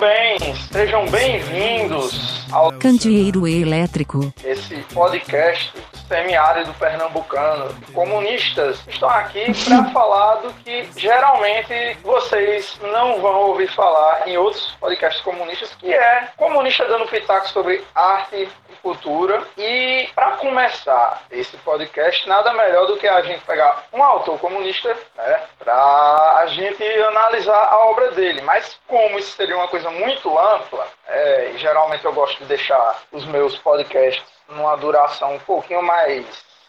bem, sejam bem-vindos ao Candeeiro Elétrico. esse podcast semiárido pernambucano. Comunistas estão aqui para falar do que geralmente vocês não vão ouvir falar em outros podcasts comunistas, que é comunista dando pitaco sobre arte e cultura. E para começar esse podcast, nada melhor do que a gente pegar um autor comunista, né, para a gente analisar a obra dele. Mas como isso seria uma coisa muito ampla, é, geralmente eu gosto de deixar os meus podcasts numa duração um pouquinho mais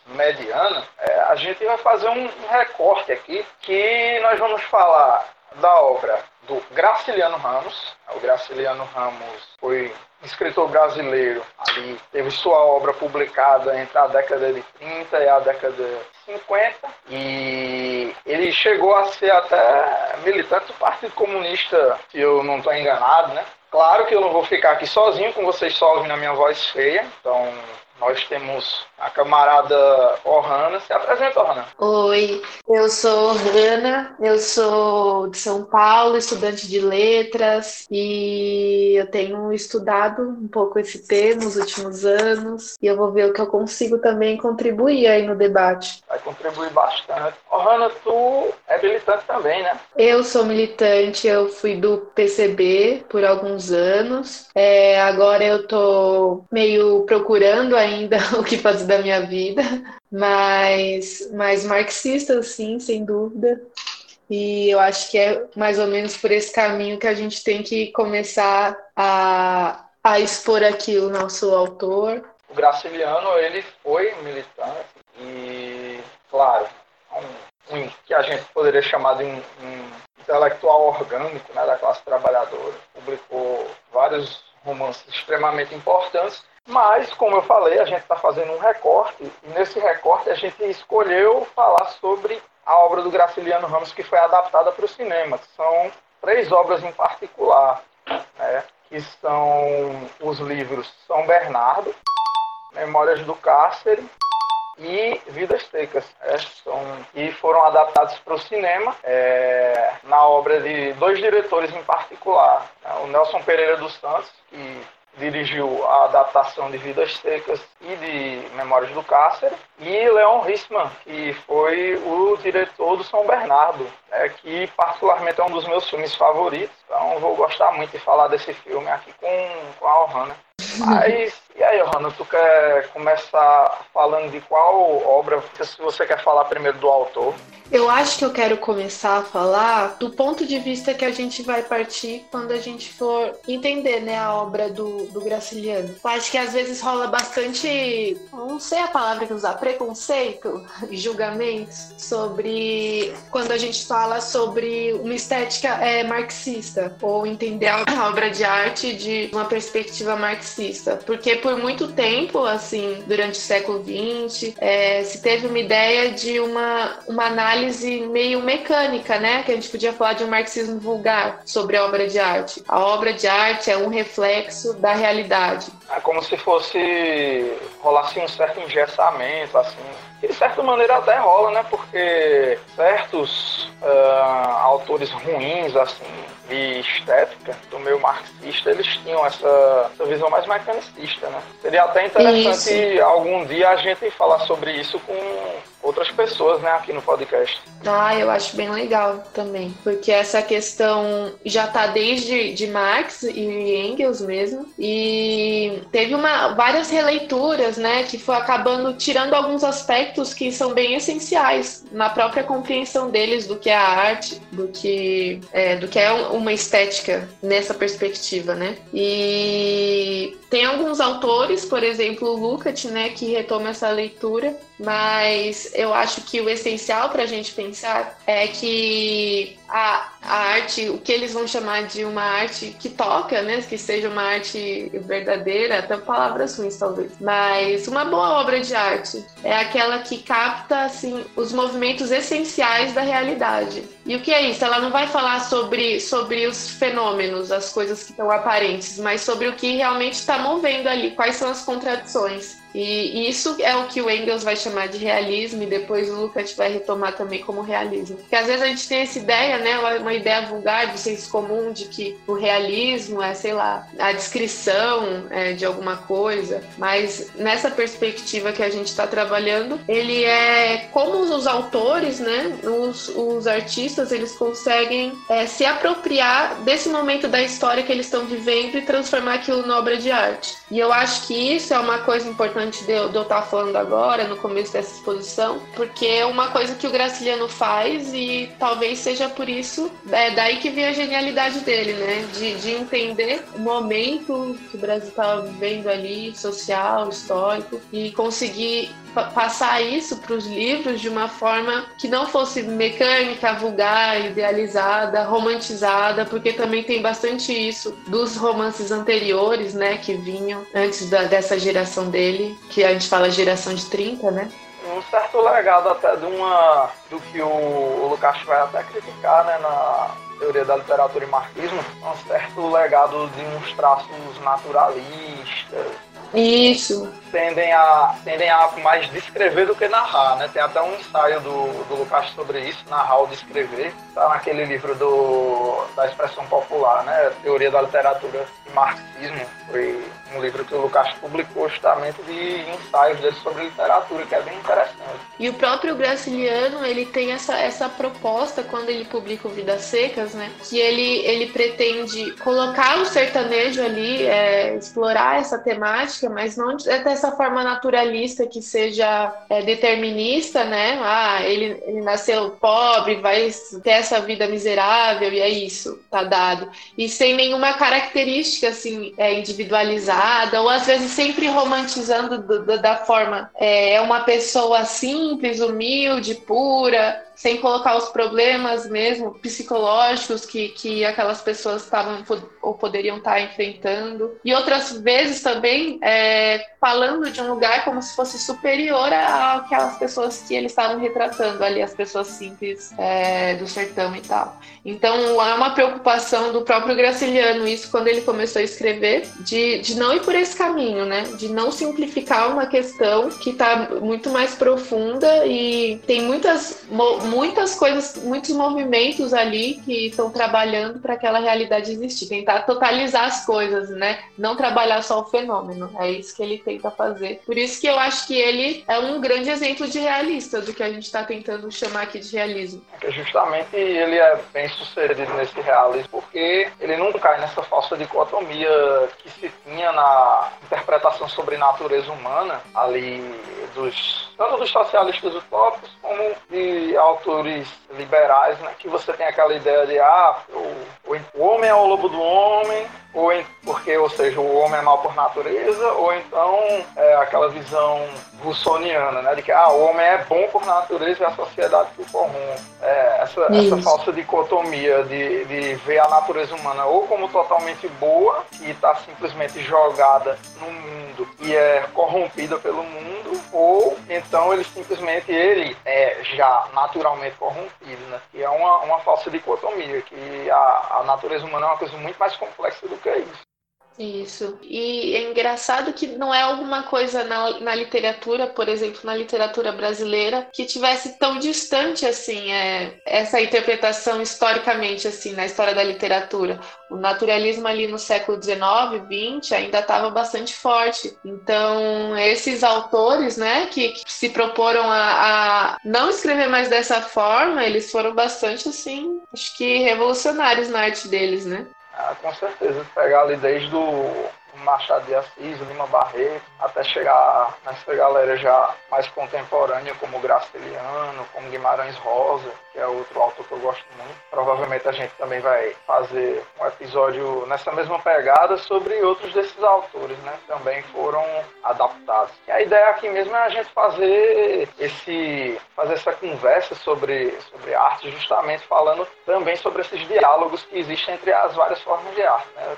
mediana, é, a gente vai fazer um recorte aqui que nós vamos falar da obra do Graciliano Ramos. O Graciliano Ramos foi escritor brasileiro, ali teve sua obra publicada entre a década de 30 e a década de 50 e ele chegou a ser até militante do Partido Comunista, se eu não estou enganado, né? Claro que eu não vou ficar aqui sozinho com vocês só ouvindo a minha voz feia, então nós temos a camarada Ohana. Se apresenta, Ohana. Oi, eu sou Rana, eu sou de São Paulo, estudante de letras e eu tenho estudado um pouco esse tema nos últimos anos e eu vou ver o que eu consigo também contribuir aí no debate. Vai contribuir bastante. Ohana, tu é militante também, né? Eu sou militante, eu fui do PCB por alguns anos, é, agora eu tô meio procurando ainda o que fazer da minha vida, mas, mas marxista, sim, sem dúvida. E eu acho que é mais ou menos por esse caminho que a gente tem que começar a, a expor aqui o nosso autor. O Graciliano, ele foi militante e, claro, um, um que a gente poderia chamar de um, um intelectual orgânico né, da classe trabalhadora. Publicou vários romances extremamente importantes mas, como eu falei, a gente está fazendo um recorte, nesse recorte a gente escolheu falar sobre a obra do Graciliano Ramos que foi adaptada para o cinema, são três obras em particular, né, que são os livros São Bernardo, Memórias do Cárcere e Vidas Secas, é, são, e foram adaptados para o cinema é, na obra de dois diretores em particular, né, o Nelson Pereira dos Santos, que dirigiu a adaptação de Vidas Secas e de Memórias do Cárcere, e Leon Hissman, que foi o diretor do São Bernardo, né, que particularmente é um dos meus filmes favoritos, então vou gostar muito de falar desse filme aqui com, com a Ohana. Mas, e aí, Ohana, tu quer começar falando de qual obra, se você quer falar primeiro do autor? Eu acho que eu quero começar a falar do ponto de vista que a gente vai partir quando a gente for entender né, a obra do, do Graciliano. Eu acho que às vezes rola bastante, não sei a palavra que usar, preconceito e julgamentos sobre quando a gente fala sobre uma estética é, marxista ou entender a obra de arte de uma perspectiva marxista. Porque por muito tempo, assim, durante o século XX, é, se teve uma ideia de uma, uma análise meio mecânica, né? Que a gente podia falar de um marxismo vulgar sobre a obra de arte. A obra de arte é um reflexo da realidade. É como se fosse rolasse um certo engessamento, assim. E de certa maneira até rola, né? Porque certos uh, autores ruins, assim, de estética, do meio marxista, eles tinham essa, essa visão mais mecanicista, né? Seria até interessante isso. algum dia a gente falar sobre isso com outras pessoas, né, aqui no podcast. Ah, eu acho bem legal também, porque essa questão já tá desde de Marx e Engels mesmo, e teve uma, várias releituras, né, que foi acabando tirando alguns aspectos que são bem essenciais na própria compreensão deles do que é a arte, do que é, do que é uma estética nessa perspectiva, né? E tem alguns autores, por exemplo, o Lukács, né, que retoma essa leitura, mas eu acho que o essencial para a gente pensar é que a, a arte, o que eles vão chamar de uma arte que toca, né, que seja uma arte verdadeira, até palavras ruins talvez, mas uma boa obra de arte é aquela que capta assim os movimentos essenciais da realidade. E o que é isso? Ela não vai falar sobre, sobre os fenômenos, as coisas que estão aparentes, mas sobre o que realmente está movendo ali, quais são as contradições. E isso é o que o Engels vai chamar de realismo e depois o Lukács vai retomar também como realismo. Porque às vezes a gente tem essa ideia, né, uma ideia vulgar do senso comum de que o realismo é, sei lá, a descrição é, de alguma coisa, mas nessa perspectiva que a gente está trabalhando, ele é como os autores, né, os, os artistas, eles conseguem é, se apropriar desse momento da história que eles estão vivendo e transformar aquilo na obra de arte. E eu acho que isso é uma coisa importante de eu, de eu estar tá falando agora, no começo dessa exposição, porque é uma coisa que o Graciliano faz e talvez seja por isso, é daí que vem a genialidade dele, né? De, de entender o momento que o Brasil estava vivendo ali, social, histórico, e conseguir passar isso para os livros de uma forma que não fosse mecânica, vulgar, idealizada, romantizada, porque também tem bastante isso dos romances anteriores, né, que vinham antes da, dessa geração dele, que a gente fala geração de 30, né? Um certo legado até de uma do que o, o Lucas vai até criticar, né, na teoria da literatura e marxismo, um certo legado de uns traços naturalistas, isso. Tendem a, tendem a mais descrever do que narrar, né? Tem até um ensaio do, do Lucas sobre isso, narrar ou descrever. Está naquele livro do, da expressão popular, né? Teoria da literatura e marxismo. Foi um livro que o Lucas publicou justamente de ensaios dele sobre literatura, que é bem interessante. E o próprio Graciliano, ele tem essa, essa proposta quando ele publica o Vidas Secas, né? Que ele, ele pretende colocar o sertanejo ali, é, explorar essa temática, mas não é dessa forma naturalista que seja é, determinista, né? Ah, ele, ele nasceu pobre, vai ter essa vida miserável e é isso, tá dado. E sem nenhuma característica, assim, é, individualizada ou às vezes sempre romantizando do, do, da forma é, é uma pessoa simples, humilde, pura, sem colocar os problemas mesmo psicológicos que, que aquelas pessoas estavam ou poderiam estar enfrentando. E outras vezes também é, falando de um lugar como se fosse superior àquelas pessoas que eles estavam retratando ali, as pessoas simples é, do sertão e tal. Então é uma preocupação do próprio Graciliano isso quando ele começou a escrever, de, de não ir por esse caminho, né? De não simplificar uma questão que está muito mais profunda e tem muitas muitas coisas, muitos movimentos ali que estão trabalhando para aquela realidade existir. Tentar totalizar as coisas, né? Não trabalhar só o fenômeno. É isso que ele tenta fazer. Por isso que eu acho que ele é um grande exemplo de realista do que a gente está tentando chamar aqui de realismo. Justamente ele é bem sucedido nesse realismo porque ele não cai nessa falsa dicotomia que se tinha na interpretação sobre natureza humana ali dos tanto dos socialistas utópicos como de autores liberais, né, que você tem aquela ideia de ah, o, o homem é o lobo do homem, ou em, porque, ou seja, o homem é mal por natureza, ou então é aquela visão russoniana, né, de que ah, o homem é bom por natureza e a sociedade por comum. É, essa, essa falsa dicotomia de, de ver a natureza humana ou como totalmente boa, e está simplesmente jogada no mundo e é corrompida pelo mundo, ou então ele simplesmente ele é já naturalmente corrompido, né? E é uma, uma falsa dicotomia, que a, a natureza humana é uma coisa muito mais complexa do que isso. Isso. E é engraçado que não é alguma coisa na, na literatura, por exemplo, na literatura brasileira, que tivesse tão distante assim é, essa interpretação historicamente assim na história da literatura. O naturalismo ali no século XIX, XX ainda estava bastante forte. Então esses autores, né, que, que se proporam a, a não escrever mais dessa forma, eles foram bastante assim, acho que revolucionários na arte deles, né? Ah, com certeza. Pegar ali desde o Machado de Assis, Lima Barreto, até chegar nessa galera já mais contemporânea, como Graciliano, como Guimarães Rosa, que é outro autor que eu gosto muito. Provavelmente a gente também vai fazer um episódio nessa mesma pegada sobre outros desses autores, né? Também foram adaptados. E a ideia aqui mesmo é a gente fazer esse fazer essa conversa sobre, sobre arte, justamente falando também sobre esses diálogos que existem entre as várias formas de arte, né?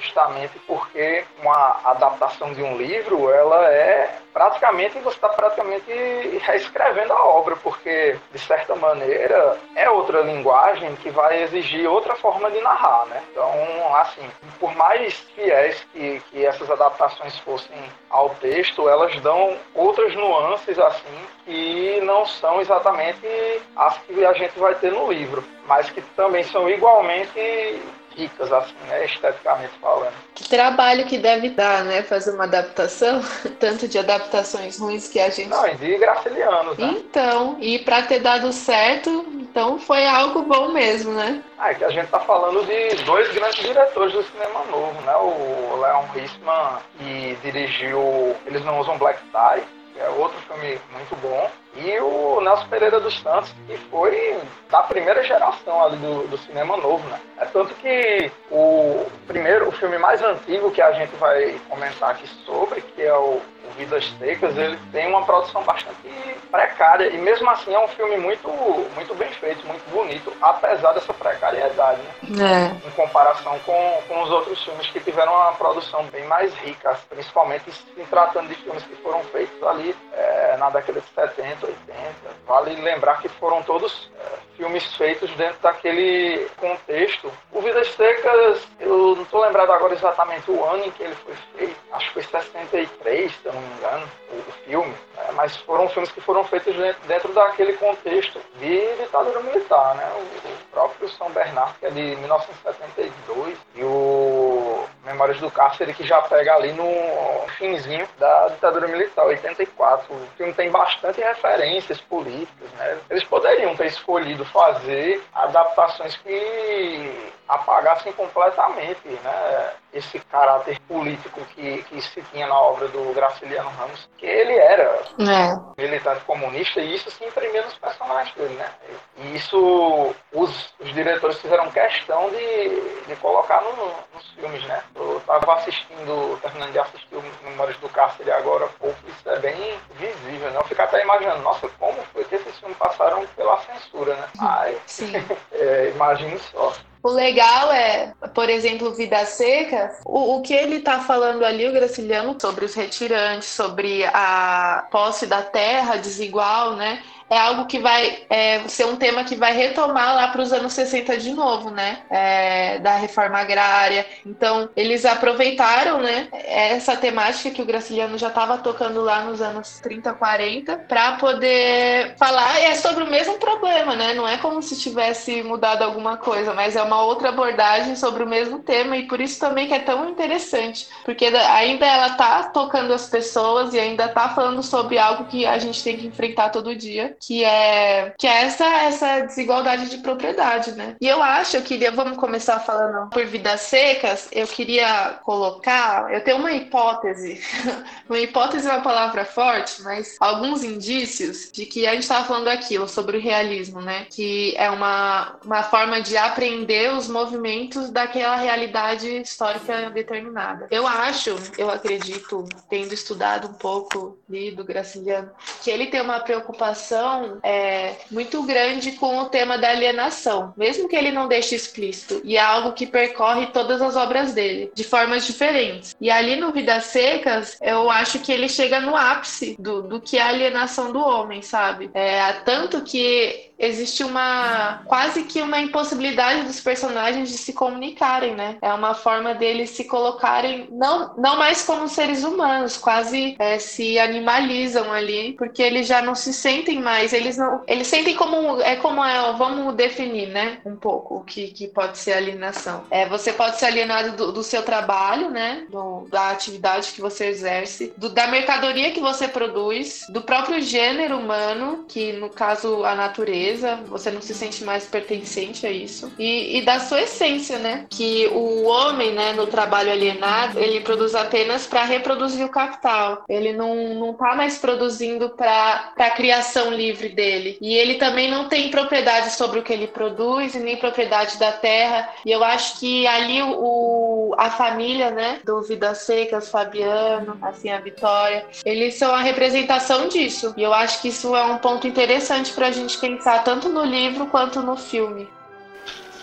Justamente porque uma adaptação de um livro, ela é praticamente, você está praticamente reescrevendo a obra, porque, de certa maneira, é outra linguagem que vai exigir outra forma de narrar, né? Então, assim, por mais fiéis que, que essas adaptações fossem ao texto, elas dão outras nuances, assim, que não são exatamente as que a gente vai ter no livro mas que também são igualmente ricas, assim, né, esteticamente falando. Que trabalho que deve dar, né, fazer uma adaptação, tanto de adaptações ruins que a gente... Não, e de gracilianos, né? Então, e para ter dado certo, então foi algo bom mesmo, né? Ah, é que a gente tá falando de dois grandes diretores do cinema novo, né, o Leon Risman, que dirigiu Eles Não Usam Black Tie, que é outro filme muito bom, e o Nelson Pereira dos Santos, que foi da primeira geração ali do, do, cinema novo, né? É tanto que o primeiro, o filme mais antigo que a gente vai comentar aqui sobre, que é o, o Vidas Secas, ele tem uma produção bastante precária e mesmo assim é um filme muito, muito bem feito, muito bonito, apesar dessa precariedade, né? É. Em comparação com, com os outros filmes que tiveram uma produção bem mais rica, principalmente se tratando de filmes que foram feitos ali é, na década de 70, 80. Vale lembrar que foram todos é, filmes feitos dentro daquele contexto. O Vidas Secas, eu não estou lembrado agora exatamente o ano em que ele foi feito, acho que foi 63, se não me engano, o, filme, né? mas foram filmes que foram feitos dentro, daquele contexto de ditadura militar, né? O, próprio São Bernardo, que é de 1972, e o Memórias do Cárcere, que já pega ali no finzinho da ditadura militar, 84. O filme tem bastante referências políticas, né? Eles poderiam ter escolhido fazer adaptações que apagassem completamente né, esse caráter político que, que se tinha na obra do Graciliano Ramos, que ele era é. militante comunista e isso se imprimia nos personagens dele, né? E isso os, os diretores fizeram questão de, de colocar no, nos filmes, né? Eu estava assistindo, terminando de assistir o Memórias do Cárcere agora há pouco, isso é bem visível, né? Eu fico até imaginando, nossa, como foi que esses filmes passaram pela censura, né? Ai, Sim. é, imagine só. O legal é, por exemplo, Vida Seca, o, o que ele está falando ali, o Graciliano, sobre os retirantes, sobre a posse da terra desigual, né? É algo que vai é, ser um tema que vai retomar lá para os anos 60 de novo, né? É, da reforma agrária. Então, eles aproveitaram, né, essa temática que o Graciliano já estava tocando lá nos anos 30, 40, para poder falar é sobre o mesmo problema, né? Não é como se tivesse mudado alguma coisa, mas é uma outra abordagem sobre o mesmo tema e por isso também que é tão interessante, porque ainda ela tá tocando as pessoas e ainda tá falando sobre algo que a gente tem que enfrentar todo dia que é que é essa essa desigualdade de propriedade, né? E eu acho, eu queria, vamos começar falando por vidas secas, eu queria colocar, eu tenho uma hipótese, uma hipótese é uma palavra forte, mas alguns indícios de que a gente estava falando aquilo sobre o realismo, né? Que é uma, uma forma de aprender os movimentos daquela realidade histórica determinada. Eu acho, eu acredito, tendo estudado um pouco lido Graciliano, que ele tem uma preocupação é, muito grande com o tema da alienação, mesmo que ele não deixe explícito. E é algo que percorre todas as obras dele, de formas diferentes. E ali no Vidas Secas, eu acho que ele chega no ápice do, do que é a alienação do homem, sabe? É, tanto que existe uma quase que uma impossibilidade dos personagens de se comunicarem, né? É uma forma deles se colocarem não, não mais como seres humanos, quase é, se animalizam ali, porque eles já não se sentem mais, eles não, eles sentem como é como é, vamos definir, né? Um pouco o que, que pode ser alienação. É, você pode ser alienado do, do seu trabalho, né? Do, da atividade que você exerce, do, da mercadoria que você produz, do próprio gênero humano, que no caso a natureza você não se sente mais pertencente a isso. E, e da sua essência, né? Que o homem, né, no trabalho alienado, ele produz apenas para reproduzir o capital. Ele não, não tá mais produzindo para a criação livre dele. E ele também não tem propriedade sobre o que ele produz e nem propriedade da terra. E eu acho que ali o, a família, né, do Vidas Secas, Fabiano, assim, a Vitória, eles são a representação disso. E eu acho que isso é um ponto interessante para a gente pensar tanto no livro quanto no filme.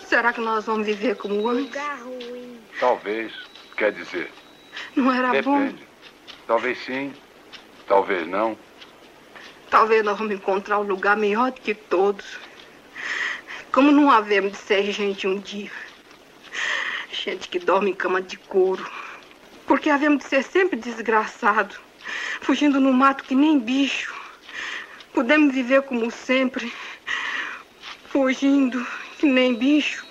Será que nós vamos viver como antes? Talvez. Quer dizer. Não era Depende. bom? Talvez sim, talvez não. Talvez nós vamos encontrar um lugar melhor do que todos. Como não havemos de ser gente um dia. Gente que dorme em cama de couro. Porque havemos de ser sempre desgraçado. Fugindo no mato que nem bicho. Podemos viver como sempre fugindo que nem bicho.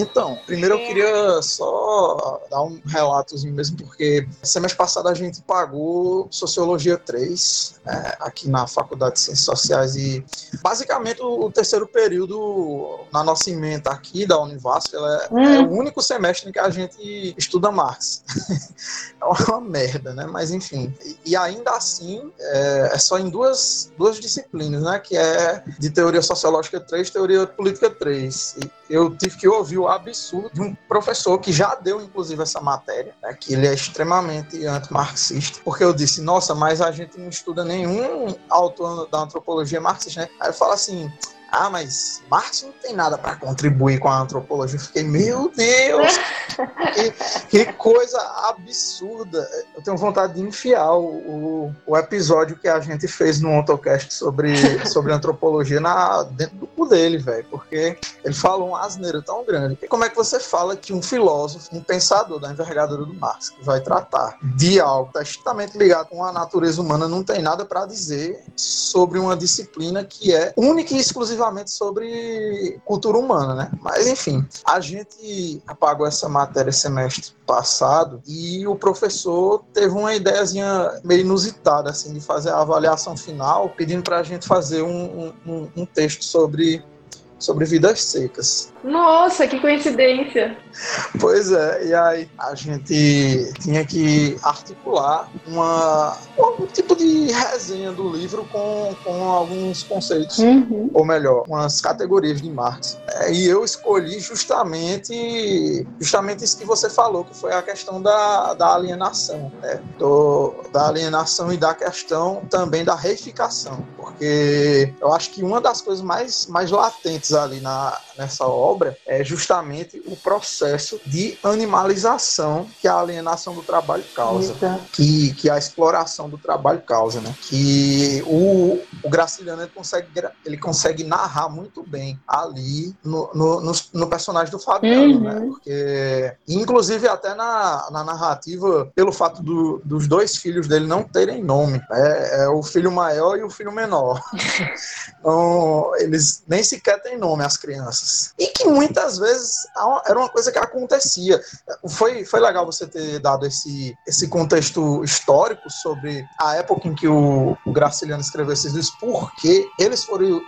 Então, primeiro eu queria só dar um relatozinho mesmo, porque semestre passado a gente pagou Sociologia 3 é, aqui na Faculdade de Ciências Sociais e basicamente o, terceiro período na nossa emenda aqui da Univasf é, hum. é, o único semestre em que a gente estuda Marx. é uma merda, né? Mas enfim. E, e ainda assim, é, é, só em duas, duas disciplinas, né? Que é de Teoria Sociológica 3 Teoria Política 3. E eu tive que ouvir o absurdo de um professor que já deu, inclusive, essa matéria, né, que ele é extremamente antimarxista, porque eu disse, nossa, mas a gente não estuda nenhum autor da antropologia marxista, né? Aí ele fala assim, ah, mas Marx não tem nada para contribuir com a antropologia. Eu fiquei, meu Deus, que, que, coisa absurda. Eu tenho vontade de enfiar o, o, episódio que a gente fez no AutoCast sobre, sobre antropologia na, dentro do cu dele, velho, porque ele falou um asneiro tão grande. Como é que você fala que um filósofo, um pensador da envergadura do Marx, que vai tratar de algo está estritamente ligado com a natureza humana, não tem nada para dizer sobre uma disciplina que é única e exclusiva exclusivamente sobre cultura humana, né? Mas enfim, a gente apagou essa matéria semestre passado e o professor teve uma ideiazinha meio inusitada assim de fazer a avaliação final, pedindo para a gente fazer um, um, um texto sobre sobre vidas secas. Nossa, que coincidência! Pois é, e aí a gente tinha que articular uma, um tipo de resenha do livro com, com alguns conceitos, uhum. ou melhor, umas categorias de Marx. É, e eu escolhi justamente, justamente isso que você falou, que foi a questão da, da alienação, né? Do, da alienação e da questão também da reificação, porque eu acho que uma das coisas mais, mais latentes ali na, nessa obra é justamente o processo de animalização que a alienação do trabalho causa, que, que a exploração do trabalho causa, né? Que o, o Graciliano ele consegue, ele consegue narrar muito bem ali no, no, no, no personagem do Fabiano, né? uhum. né? Porque, inclusive, até na, na narrativa, pelo fato do, dos dois filhos dele não terem nome, é, é o filho maior e o filho menor. então, eles nem sequer têm nome, as crianças. E que muitas vezes era uma coisa que acontecia. Foi, foi legal você ter dado esse, esse contexto histórico sobre a época em que o, o Graciliano escreveu esses porque eles foram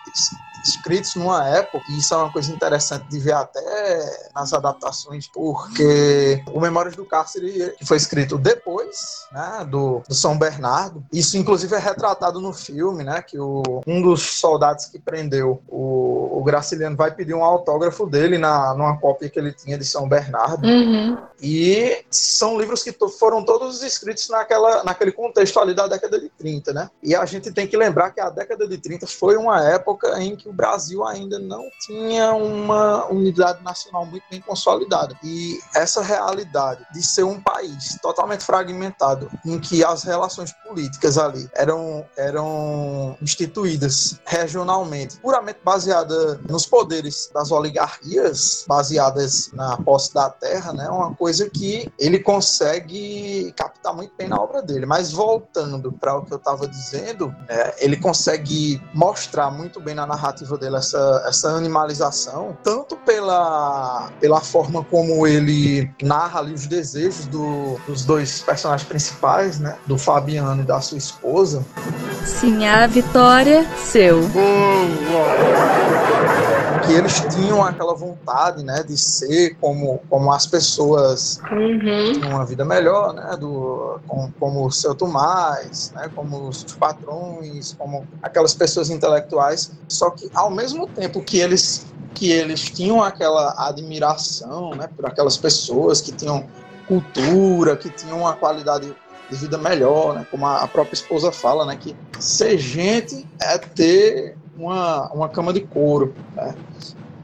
escritos numa época, e isso é uma coisa interessante de ver até nas adaptações, porque o Memórias do Cárcere foi escrito depois né, do, do São Bernardo. Isso, inclusive, é retratado no filme, né? Que o, um dos soldados que prendeu o, o Graciliano vai pedir um autógrafo dele na, numa cópia que ele tinha de São Bernardo. Uhum. E são livros que foram todos escritos naquela, naquele contexto ali da década de 30, né? E a gente tem que lembrar que a década de 30 foi uma época em que o Brasil ainda não tinha uma unidade nacional muito bem consolidada. E essa realidade de ser um país totalmente fragmentado, em que as relações políticas ali eram, eram instituídas regionalmente, puramente baseada nos poderes das oligarquias, baseadas na posse da terra, né? Uma coisa que ele consegue captar muito bem na obra dele. Mas voltando para o que eu estava dizendo, é, ele consegue mostrar muito bem na narrativa dele, essa, essa animalização, tanto pela, pela forma como ele narra ali os desejos do, dos dois personagens principais, né? Do Fabiano e da sua esposa. Sim, a Vitória, seu. Que eles tinham aquela vontade, né, de ser como, como as pessoas uhum. uma vida melhor, né, do, como, como o seu Tomás, né, como os patrões, como aquelas pessoas intelectuais, só que ao mesmo tempo que eles que eles tinham aquela admiração, né, por aquelas pessoas que tinham cultura, que tinham uma qualidade de vida melhor, né, como a própria esposa fala, né, que ser gente é ter uma, uma cama de couro. Né?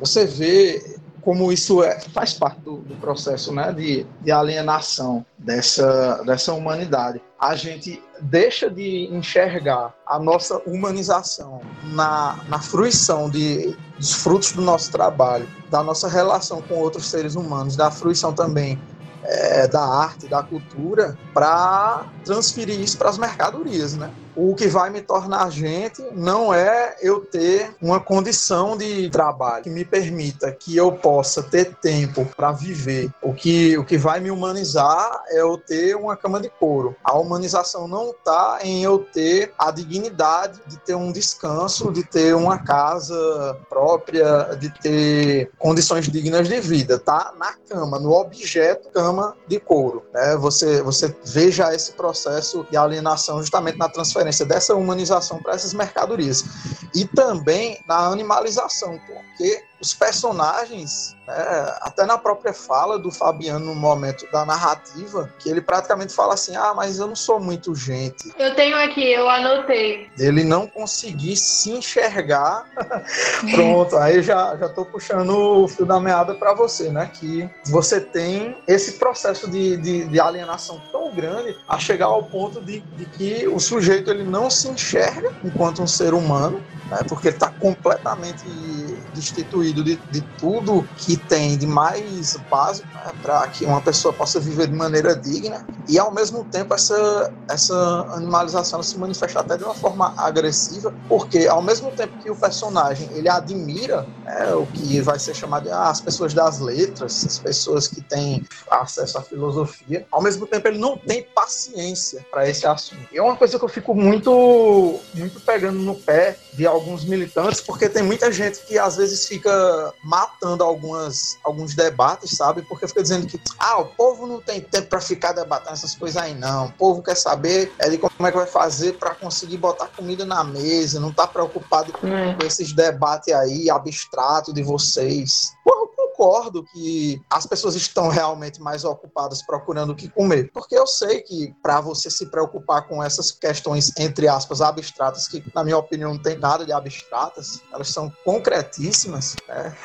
Você vê como isso é, faz parte do, do processo né, de, de alienação dessa, dessa humanidade. A gente deixa de enxergar a nossa humanização na, na fruição de, dos frutos do nosso trabalho, da nossa relação com outros seres humanos, da fruição também é, da arte, da cultura, para transferir isso para as mercadorias, né? O que vai me tornar gente não é eu ter uma condição de trabalho que me permita que eu possa ter tempo para viver. O que, o que vai me humanizar é eu ter uma cama de couro. A humanização não está em eu ter a dignidade de ter um descanso, de ter uma casa própria, de ter condições dignas de vida. Tá na cama, no objeto cama de couro. Né? Você, você veja esse processo de alienação justamente na transferência transferência dessa humanização para essas mercadorias. E também na animalização, porque os personagens, né, até na própria fala do Fabiano no momento da narrativa, que ele praticamente fala assim: ah, mas eu não sou muito gente. Eu tenho aqui, eu anotei. Ele não conseguir se enxergar. Pronto, aí já, já tô puxando o fio da meada para você, né? Que você tem esse processo de, de, de, alienação tão grande a chegar ao ponto de, de que o sujeito ele não se enxerga enquanto um ser humano, né, porque ele está completamente destituído de, de tudo que tem de mais básico né, para que uma pessoa possa viver de maneira digna e ao mesmo tempo essa, essa animalização se manifesta até de uma forma agressiva porque ao mesmo tempo que o personagem ele admira né, o que vai ser chamado de ah, as pessoas das letras as pessoas que têm acesso à filosofia ao mesmo tempo ele não tem paciência para esse assunto. E é uma coisa que eu fico muito muito pegando no pé de alguns militantes porque tem muita gente que às vezes fica matando algumas, alguns debates, sabe? Porque fica dizendo que ah, o povo não tem tempo para ficar debatendo essas coisas aí, não. O povo quer saber é de como é que vai fazer para conseguir botar comida na mesa, não tá preocupado é. com esses debates aí abstratos de vocês. Porra, concordo que as pessoas estão realmente mais ocupadas procurando o que comer, porque eu sei que para você se preocupar com essas questões entre aspas abstratas, que na minha opinião não tem nada de abstratas, elas são concretíssimas, né?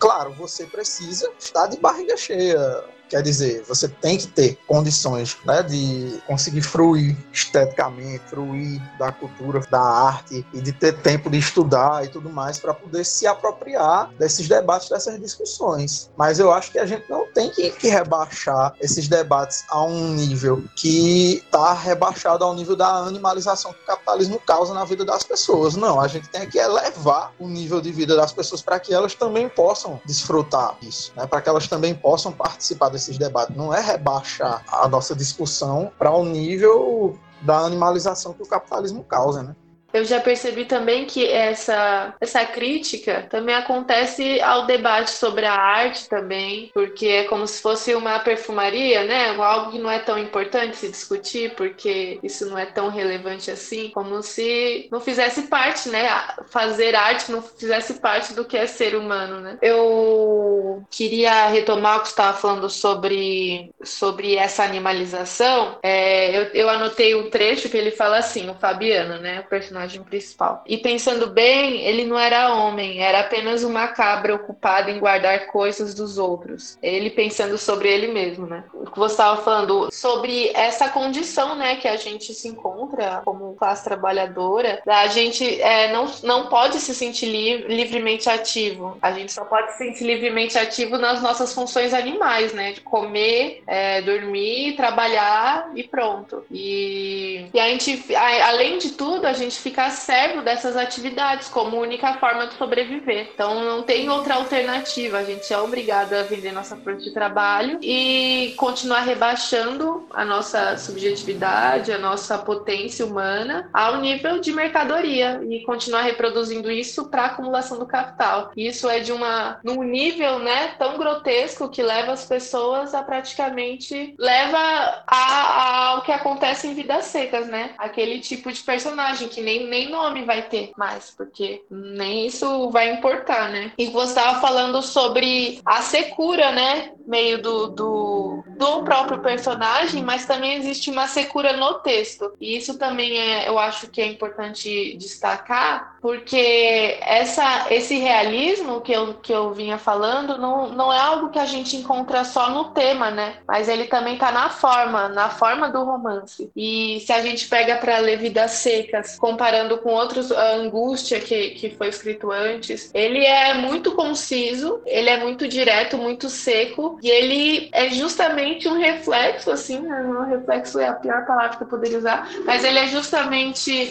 Claro, você precisa estar de barriga cheia Quer dizer, você tem que ter condições né, de conseguir fruir esteticamente, fruir da cultura, da arte e de ter tempo de estudar e tudo mais para poder se apropriar desses debates, dessas discussões. Mas eu acho que a gente não tem que, que rebaixar esses debates a um nível que está rebaixado ao nível da animalização que o capitalismo causa na vida das pessoas. Não, a gente tem que elevar o nível de vida das pessoas para que elas também possam desfrutar disso, né, para que elas também possam participar desse esses debates, não é rebaixar a nossa discussão para o nível da animalização que o capitalismo causa, né? Eu já percebi também que essa, essa crítica também acontece ao debate sobre a arte também, porque é como se fosse uma perfumaria, né? Algo que não é tão importante se discutir, porque isso não é tão relevante assim, como se não fizesse parte, né? Fazer arte não fizesse parte do que é ser humano, né? Eu queria retomar o que estava falando sobre, sobre essa animalização. É, eu, eu anotei um trecho que ele fala assim, o Fabiano, né? O personagem personagem principal. E pensando bem, ele não era homem, era apenas uma cabra ocupada em guardar coisas dos outros. Ele pensando sobre ele mesmo, né? O que você estava falando sobre essa condição, né, que a gente se encontra como classe trabalhadora, a gente é, não, não pode se sentir li livremente ativo. A gente só pode se sentir livremente ativo nas nossas funções animais, né? De comer, é, dormir, trabalhar e pronto. E, e a gente, a, além de tudo, a gente fica ficar servo dessas atividades como única forma de sobreviver. Então não tem outra alternativa. A gente é obrigado a vender nossa força de trabalho e continuar rebaixando a nossa subjetividade, a nossa potência humana ao nível de mercadoria e continuar reproduzindo isso para acumulação do capital. Isso é de uma num nível, né, tão grotesco que leva as pessoas a praticamente leva a, ao que acontece em vidas secas, né? Aquele tipo de personagem que nem nem, nome vai ter mais, porque nem isso vai importar, né? E você estava falando sobre a secura, né? Meio do, do, do próprio personagem, mas também existe uma secura no texto. E isso também é, eu acho que é importante destacar, porque essa, esse realismo que eu, que eu vinha falando não, não é algo que a gente encontra só no tema, né? Mas ele também tá na forma, na forma do romance. E se a gente pega para ler Vidas Secas, comparando comparando com outros, a Angústia, que, que foi escrito antes, ele é muito conciso, ele é muito direto, muito seco, e ele é justamente um reflexo, assim, né? um reflexo é a pior palavra que eu poderia usar, mas ele é justamente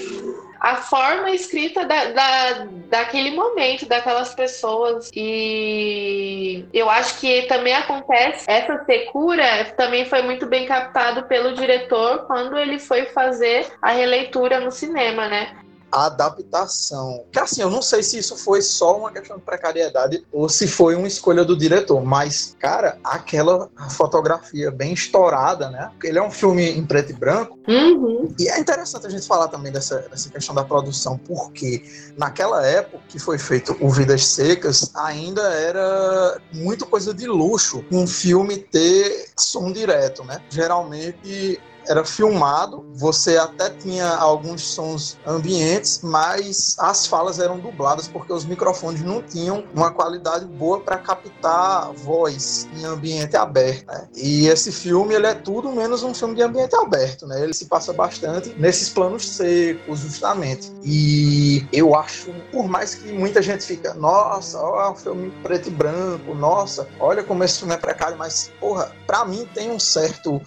a forma escrita da, da, daquele momento, daquelas pessoas. E eu acho que também acontece, essa secura também foi muito bem captado pelo diretor quando ele foi fazer a releitura no cinema, né? A adaptação. Que assim, eu não sei se isso foi só uma questão de precariedade ou se foi uma escolha do diretor, mas, cara, aquela fotografia bem estourada, né? Ele é um filme em preto e branco. Uhum. E é interessante a gente falar também dessa, dessa questão da produção, porque naquela época que foi feito o Vidas Secas, ainda era muito coisa de luxo um filme ter som direto, né? Geralmente era filmado, você até tinha alguns sons ambientes, mas as falas eram dubladas porque os microfones não tinham uma qualidade boa para captar voz em ambiente aberto. Né? E esse filme ele é tudo menos um filme de ambiente aberto, né? Ele se passa bastante nesses planos secos, justamente. E eu acho, por mais que muita gente fica, nossa, ó, é um filme preto e branco, nossa, olha como esse filme é precário, mas porra, para mim tem um certo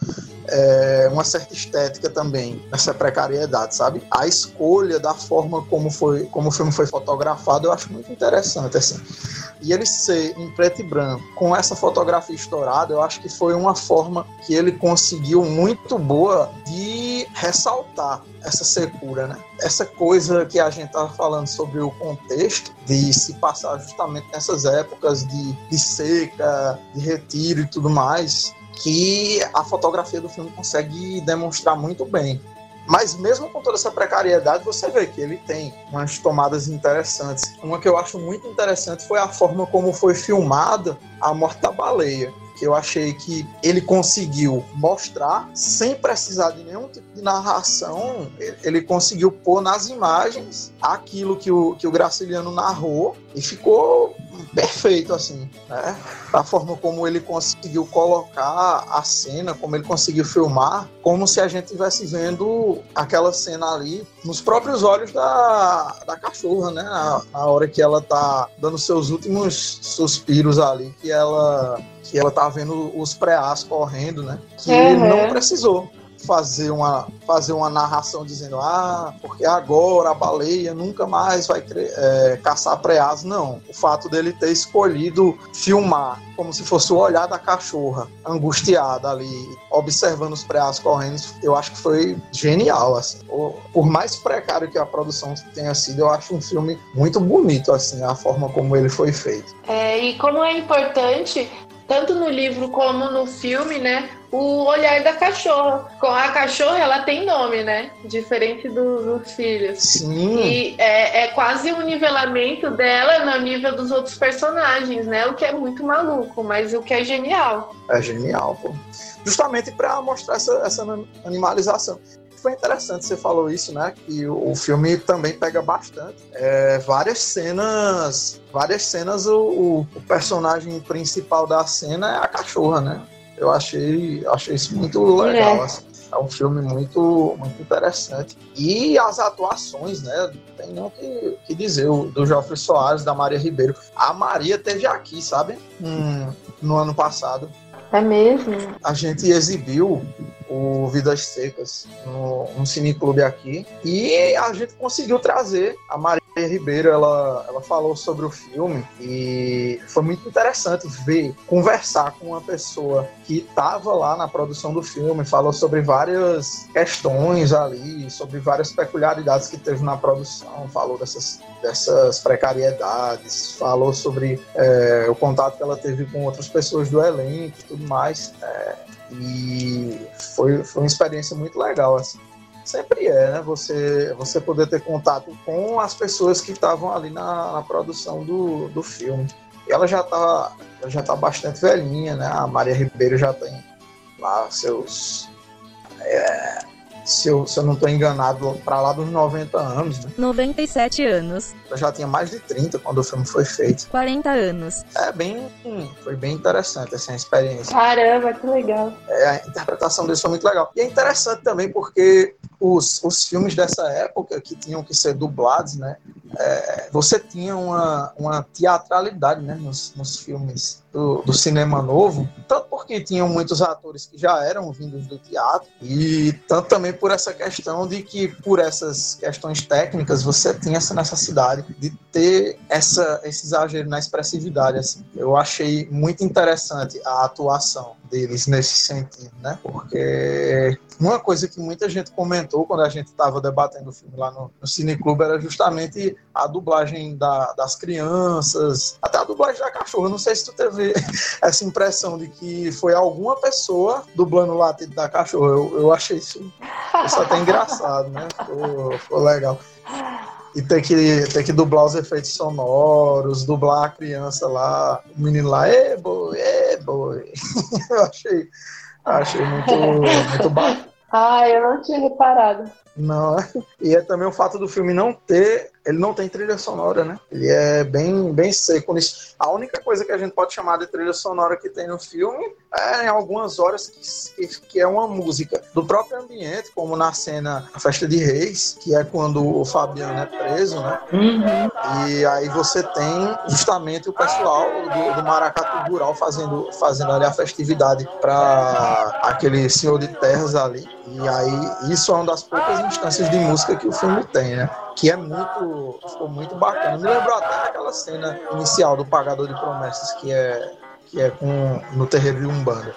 é, uma certa estética também nessa precariedade, sabe? A escolha da forma como foi, como o filme foi fotografado, eu acho muito interessante, assim. E ele ser em preto e branco, com essa fotografia estourada, eu acho que foi uma forma que ele conseguiu muito boa de ressaltar essa secura, né? Essa coisa que a gente estava falando sobre o contexto de se passar justamente nessas épocas de, de seca, de retiro e tudo mais, que a fotografia do filme consegue demonstrar muito bem. Mas mesmo com toda essa precariedade, você vê que ele tem umas tomadas interessantes. Uma que eu acho muito interessante foi a forma como foi filmada a morte da baleia que eu achei que ele conseguiu mostrar sem precisar de nenhum tipo de narração, ele conseguiu pôr nas imagens aquilo que o, que o Graciliano narrou e ficou perfeito, assim, né? Da forma como ele conseguiu colocar a cena, como ele conseguiu filmar, como se a gente estivesse vendo aquela cena ali nos próprios olhos da, da cachorra, né? Na, na hora que ela tá dando seus últimos suspiros ali, que ela que ela tá vendo os pré-as correndo, né? Que uhum. não precisou fazer uma, fazer uma narração dizendo ah, porque agora a baleia nunca mais vai é, caçar preás. Não. O fato dele ter escolhido filmar como se fosse o olhar da cachorra angustiada ali, observando os preás correndo, eu acho que foi genial. Assim. Por mais precário que a produção tenha sido, eu acho um filme muito bonito, assim, a forma como ele foi feito. É, e como é importante tanto no livro como no filme, né? O olhar da cachorra. Com a cachorra, ela tem nome, né? Diferente do, dos filhos. Sim. E é, é quase um nivelamento dela no nível dos outros personagens, né? O que é muito maluco, mas o que é genial. É genial, pô. Justamente para mostrar essa, essa animalização foi interessante você falou isso, né? Que o filme também pega bastante. É, várias cenas, várias cenas, o, o, personagem principal da cena é a cachorra, né? Eu achei, achei isso muito legal. É. Assim. É um filme muito, muito interessante. E as atuações, né? Tem não que, que dizer, o, do Geoffrey Soares, da Maria Ribeiro. A Maria teve aqui, sabe? Hum, no ano passado. É mesmo? A gente exibiu o Vidas Secas no, no cineclube aqui e a gente conseguiu trazer a Maria Ribeiro, ela, ela falou sobre o filme e foi muito interessante ver, conversar com uma pessoa que estava lá na produção do filme, falou sobre várias questões ali, sobre várias peculiaridades que teve na produção, falou dessas, dessas precariedades, falou sobre é, o contato que ela teve com outras pessoas do elenco e tudo mais. É, e foi, foi uma experiência muito legal, assim. Sempre é, né? Você, você poder ter contato com as pessoas que estavam ali na, na, produção do, do filme. E ela já tá, já tá bastante velhinha, né? A Maria Ribeiro já tem lá seus. Se eu, se eu não estou enganado, para lá dos 90 anos. Né? 97 anos. Eu já tinha mais de 30 quando o filme foi feito. 40 anos. É bem. Foi bem interessante essa experiência. Caramba, que legal. É, a interpretação dele foi muito legal. E é interessante também porque os, os filmes dessa época, que tinham que ser dublados, né? É, você tinha uma, uma teatralidade né, nos, nos filmes do, do, cinema novo, tanto porque tinham muitos atores que já eram vindos do teatro, e tanto também por essa questão de que, por essas questões técnicas, você tinha essa necessidade de ter essa, esse exagero na expressividade. Assim. Eu achei muito interessante a atuação deles nesse sentido, né? Porque uma coisa que muita gente comentou quando a gente estava debatendo o filme lá no, no Cineclube era justamente a dublagem da, das crianças, até a dublagem da cachorra. Não sei se tu teve essa impressão de que foi alguma pessoa dublando o latido da cachorra. Eu, eu achei isso, isso até engraçado, né? Ficou, ficou legal e ter que, ter que dublar os efeitos sonoros, dublar a criança lá, o menino lá, é boi, é boi. eu achei, achei muito, muito bacana. Ah, eu não tinha reparado. Não, é? e é também o fato do filme não ter ele não tem trilha sonora, né? Ele é bem, bem seco nisso. A única coisa que a gente pode chamar de trilha sonora que tem no filme é em algumas horas que, que, que é uma música do próprio ambiente, como na cena A Festa de Reis, que é quando o Fabiano é preso, né? Uhum. E aí você tem justamente o pessoal do, do Maracatu Rural fazendo, fazendo ali a festividade para aquele senhor de terras ali. E aí isso é uma das poucas instâncias de música que o filme tem, né? que é muito, ficou muito bacana. Me lembrou até aquela cena inicial do Pagador de Promessas, que é, que é com, no terreiro de Umbanda.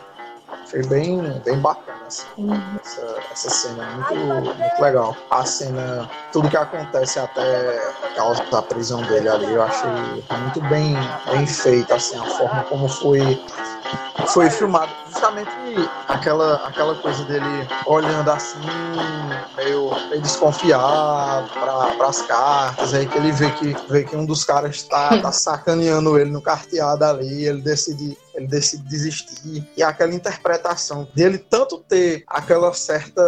Foi bem, bem bacana assim, essa, essa cena, muito, muito legal. A cena, tudo que acontece até causa da prisão dele ali, eu achei muito bem, bem feita, assim, a forma como foi foi filmado. Justamente aquela, aquela coisa dele olhando assim, meio, meio desconfiado para as cartas, aí que ele vê que, vê que um dos caras está tá sacaneando ele no carteado ali, ele decide ele decide desistir. E aquela interpretação dele tanto ter aquela certa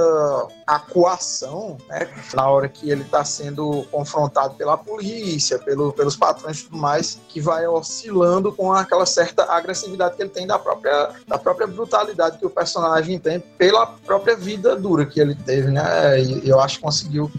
acuação, né, na hora que ele está sendo confrontado pela polícia, pelo, pelos patrões e tudo mais, que vai oscilando com aquela certa agressividade que ele tem da própria, da própria brutalidade que o personagem tem pela própria vida dura que ele teve, né? E eu acho que conseguiu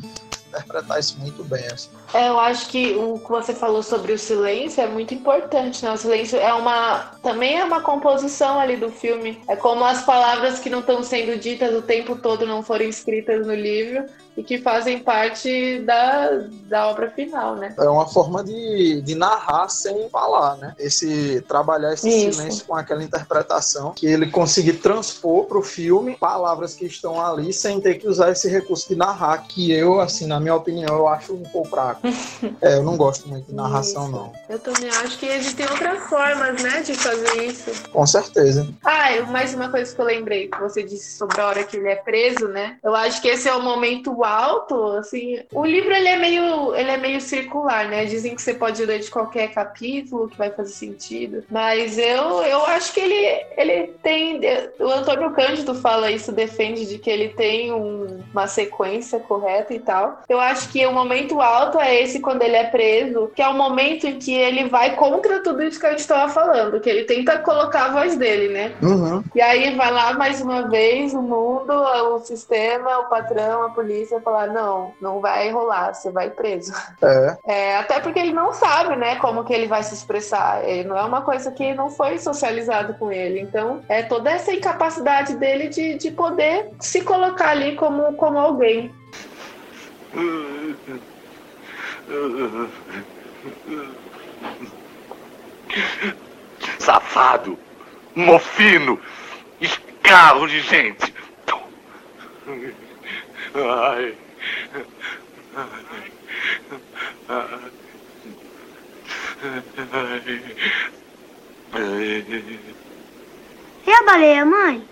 interpretar isso muito bem. Assim. É, eu acho que o que você falou sobre o silêncio é muito importante, né? O silêncio é uma. também é uma composição ali do filme. É como as palavras que não estão sendo ditas o tempo todo não foram escritas no livro e que fazem parte da, da obra final, né? É uma forma de, de narrar sem falar, né? Esse trabalhar esse Isso. silêncio com aquela interpretação que ele conseguir transpor para o filme palavras que estão ali sem ter que usar esse recurso de narrar que eu, assim, na minha opinião, eu acho um pouco fraco. é, eu não gosto muito de narração, isso. não. Eu também acho que existem outras formas, né, de fazer isso. Com certeza. Ah, mais uma coisa que eu lembrei que você disse sobre a hora que ele é preso, né? Eu acho que esse é o momento alto, assim, o livro ele é meio, ele é meio circular, né? Dizem que você pode ler de qualquer capítulo que vai fazer sentido, mas eu, eu acho que ele, ele tem, o Antônio Cândido fala isso, defende de que ele tem um, uma sequência correta e tal. Eu acho que o momento alto é esse quando ele é preso, que é o momento em que ele vai contra tudo isso que a gente estava falando, que ele tenta colocar a voz dele, né? Uhum. E aí vai lá mais uma vez o mundo, o sistema, o patrão, a polícia polícia falar: não, não vai rolar, você vai preso. É. é. Até porque ele não sabe, né, como que ele vai se expressar. Ele não é uma coisa que não foi socializado com ele. Então, é toda essa incapacidade dele de, de poder se colocar ali como, como alguém. Safado, mofino, escravo de gente. Ai. E a baleia, mãe?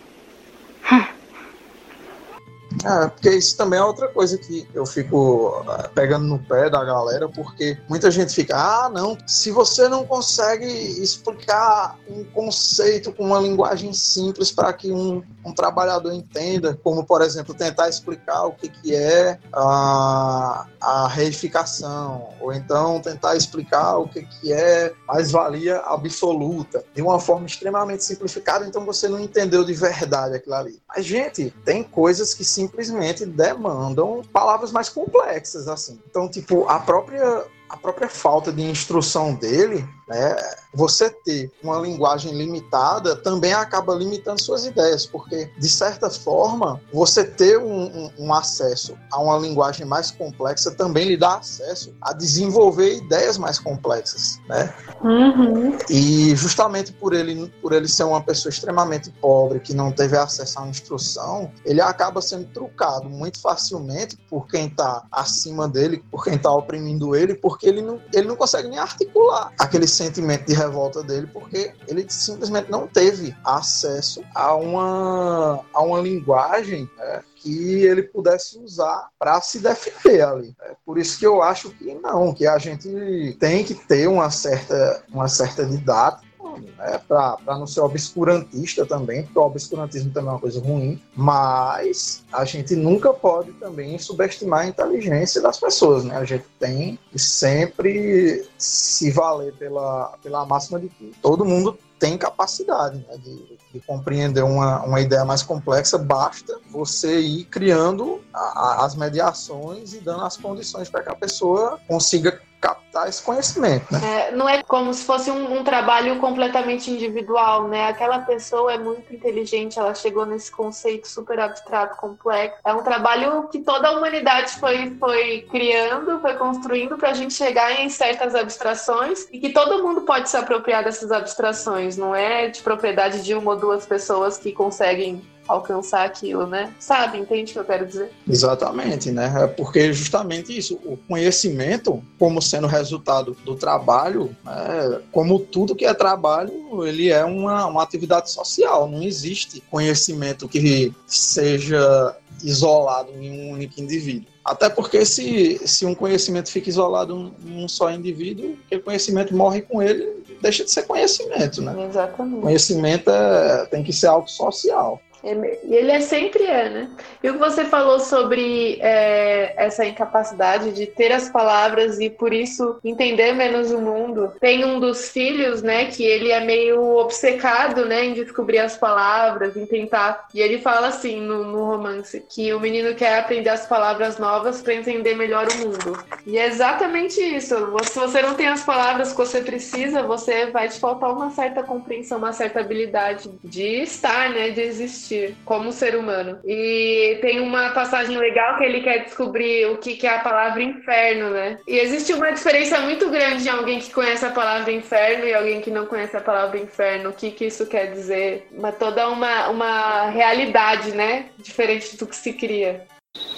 É, porque isso também é outra coisa que eu fico é, pegando no pé da galera, porque muita gente fica, ah, não, se você não consegue explicar um conceito com uma linguagem simples para que um, um, trabalhador entenda, como, por exemplo, tentar explicar o que, que é a, a reificação, ou então tentar explicar o que, que é mais-valia absoluta, de uma forma extremamente simplificada, então você não entendeu de verdade aquilo ali. Mas, gente, tem coisas que simplesmente demandam palavras mais complexas, assim. Então, tipo, a própria a própria falta de instrução dele, né, você ter uma linguagem limitada também acaba limitando suas ideias, porque, de certa forma, você ter um, um, um acesso a uma linguagem mais complexa também lhe dá acesso a desenvolver ideias mais complexas, né? Uhum. E justamente por ele, por ele ser uma pessoa extremamente pobre, que não teve acesso à instrução, ele acaba sendo trucado muito facilmente por quem está acima dele, por quem está oprimindo ele, por porque ele não, ele não consegue nem articular aquele sentimento de revolta dele, porque ele simplesmente não teve acesso a uma, a uma linguagem né, que ele pudesse usar para se defender ali. É por isso que eu acho que não, que a gente tem que ter uma certa, uma certa didática né, para não ser obscurantista também, porque o obscurantismo também é uma coisa ruim, mas a gente nunca pode também subestimar a inteligência das pessoas, né? A gente tem que sempre se valer pela, pela máxima de que todo mundo tem capacidade né, de, de, compreender uma, uma ideia mais complexa, basta você ir criando a, a, as mediações e dando as condições para que a pessoa consiga captar esse conhecimento. Né? É, não é como se fosse um, um, trabalho completamente individual, né? Aquela pessoa é muito inteligente, ela chegou nesse conceito super abstrato, complexo. É um trabalho que toda a humanidade foi, foi criando, foi construindo para a gente chegar em certas abstrações e que todo mundo pode se apropriar dessas abstrações. Não é de propriedade de uma ou duas pessoas que conseguem alcançar aquilo, né? Sabe? Entende o que eu quero dizer? Exatamente, né? É porque justamente isso, o conhecimento, como sendo resultado do trabalho, né? como tudo que é trabalho, ele é uma, uma atividade social. Não existe conhecimento que seja isolado em um único indivíduo. Até porque se, se um conhecimento fica isolado em um só indivíduo, aquele conhecimento morre com ele, deixa de ser conhecimento, né? Exatamente. Conhecimento é, tem que ser algo social. E ele é sempre é, né? E o que você falou sobre é, essa incapacidade de ter as palavras e por isso entender menos o mundo. Tem um dos filhos, né, que ele é meio obcecado, né, em descobrir as palavras, em tentar. E ele fala assim no, no romance que o menino quer aprender as palavras novas para entender melhor o mundo. E é exatamente isso. Se você não tem as palavras que você precisa, você vai te faltar uma certa compreensão, uma certa habilidade de estar, né, de existir existir como ser humano. E tem uma passagem legal que ele quer descobrir o que, que é a palavra inferno, né? E existe uma diferença muito grande de alguém que conhece a palavra inferno e alguém que não conhece a palavra inferno. O que, que isso quer dizer? Uma, toda uma, uma realidade, né? Diferente do que se cria.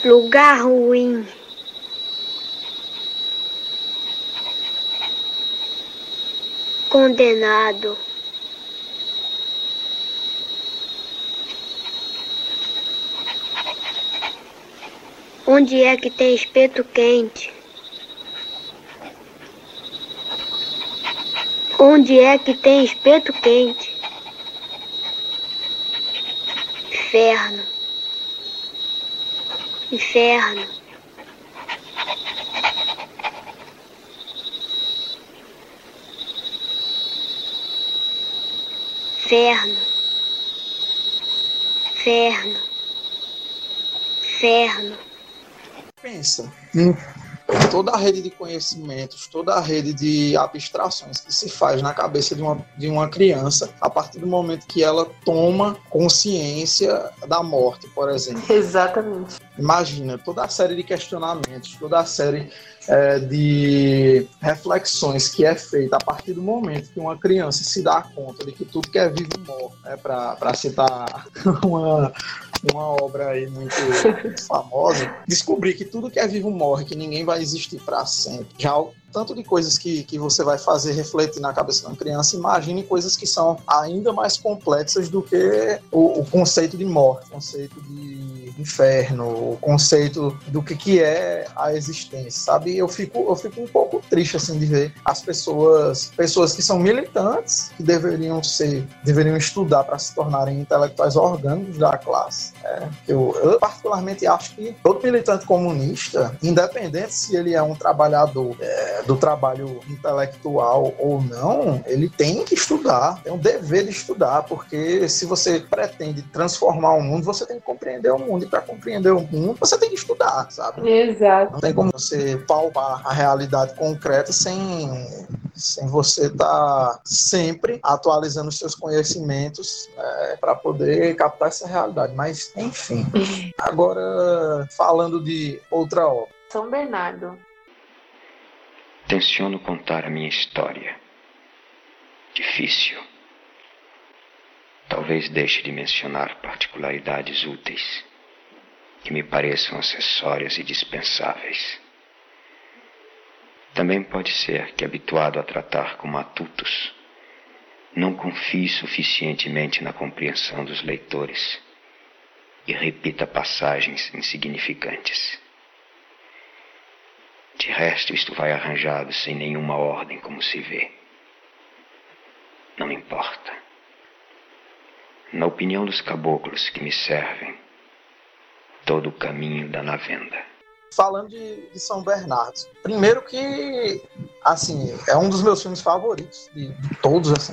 Lugar ruim. Condenado. Onde é que tem espeto quente? Onde é que tem espeto quente? Inferno. Inferno. Inferno. Inferno. Inferno pensa em toda a rede de conhecimentos, toda a rede de abstrações que se faz na cabeça de uma, de uma criança a partir do momento que ela toma consciência da morte, por exemplo. Exatamente. Imagina toda a série de questionamentos, toda a série é, de reflexões que é feita a partir do momento que uma criança se dá conta de que tudo que é vivo morre, né, para citar uma, uma obra aí muito famosa, descobrir que tudo que é vivo morre, que ninguém vai existir para sempre. Já tanto de coisas que, que você vai fazer refletir na cabeça de uma criança, imagine coisas que são ainda mais complexas do que o, o conceito de morte, o conceito de inferno, o conceito do que, que é a existência, sabe? Eu fico, eu fico um pouco triste assim de ver as pessoas, pessoas que são militantes, que deveriam ser, deveriam estudar para se tornarem intelectuais orgânicos da classe. É, eu, eu particularmente acho que todo militante comunista, independente se ele é um trabalhador é, do trabalho intelectual ou não, ele tem que estudar, tem um dever de estudar, porque se você pretende transformar o mundo, você tem que compreender o mundo. E para compreender o mundo, você tem que estudar, sabe? Exato. Não tem como você palpar a realidade concreta sem, sem você estar tá sempre atualizando os seus conhecimentos é, para poder captar essa realidade. Mas, enfim. Agora, falando de outra obra. São Bernardo. Tenciono contar a minha história. Difícil. Talvez deixe de mencionar particularidades úteis que me pareçam acessórias e dispensáveis. Também pode ser que, habituado a tratar como matutos, não confie suficientemente na compreensão dos leitores e repita passagens insignificantes. De resto, isto vai arranjado sem nenhuma ordem, como se vê. Não importa. Na opinião dos caboclos que me servem, todo o caminho dá na venda. Falando de, de, São Bernardo, primeiro que, assim, é um dos meus filmes favoritos, de, de todos, assim,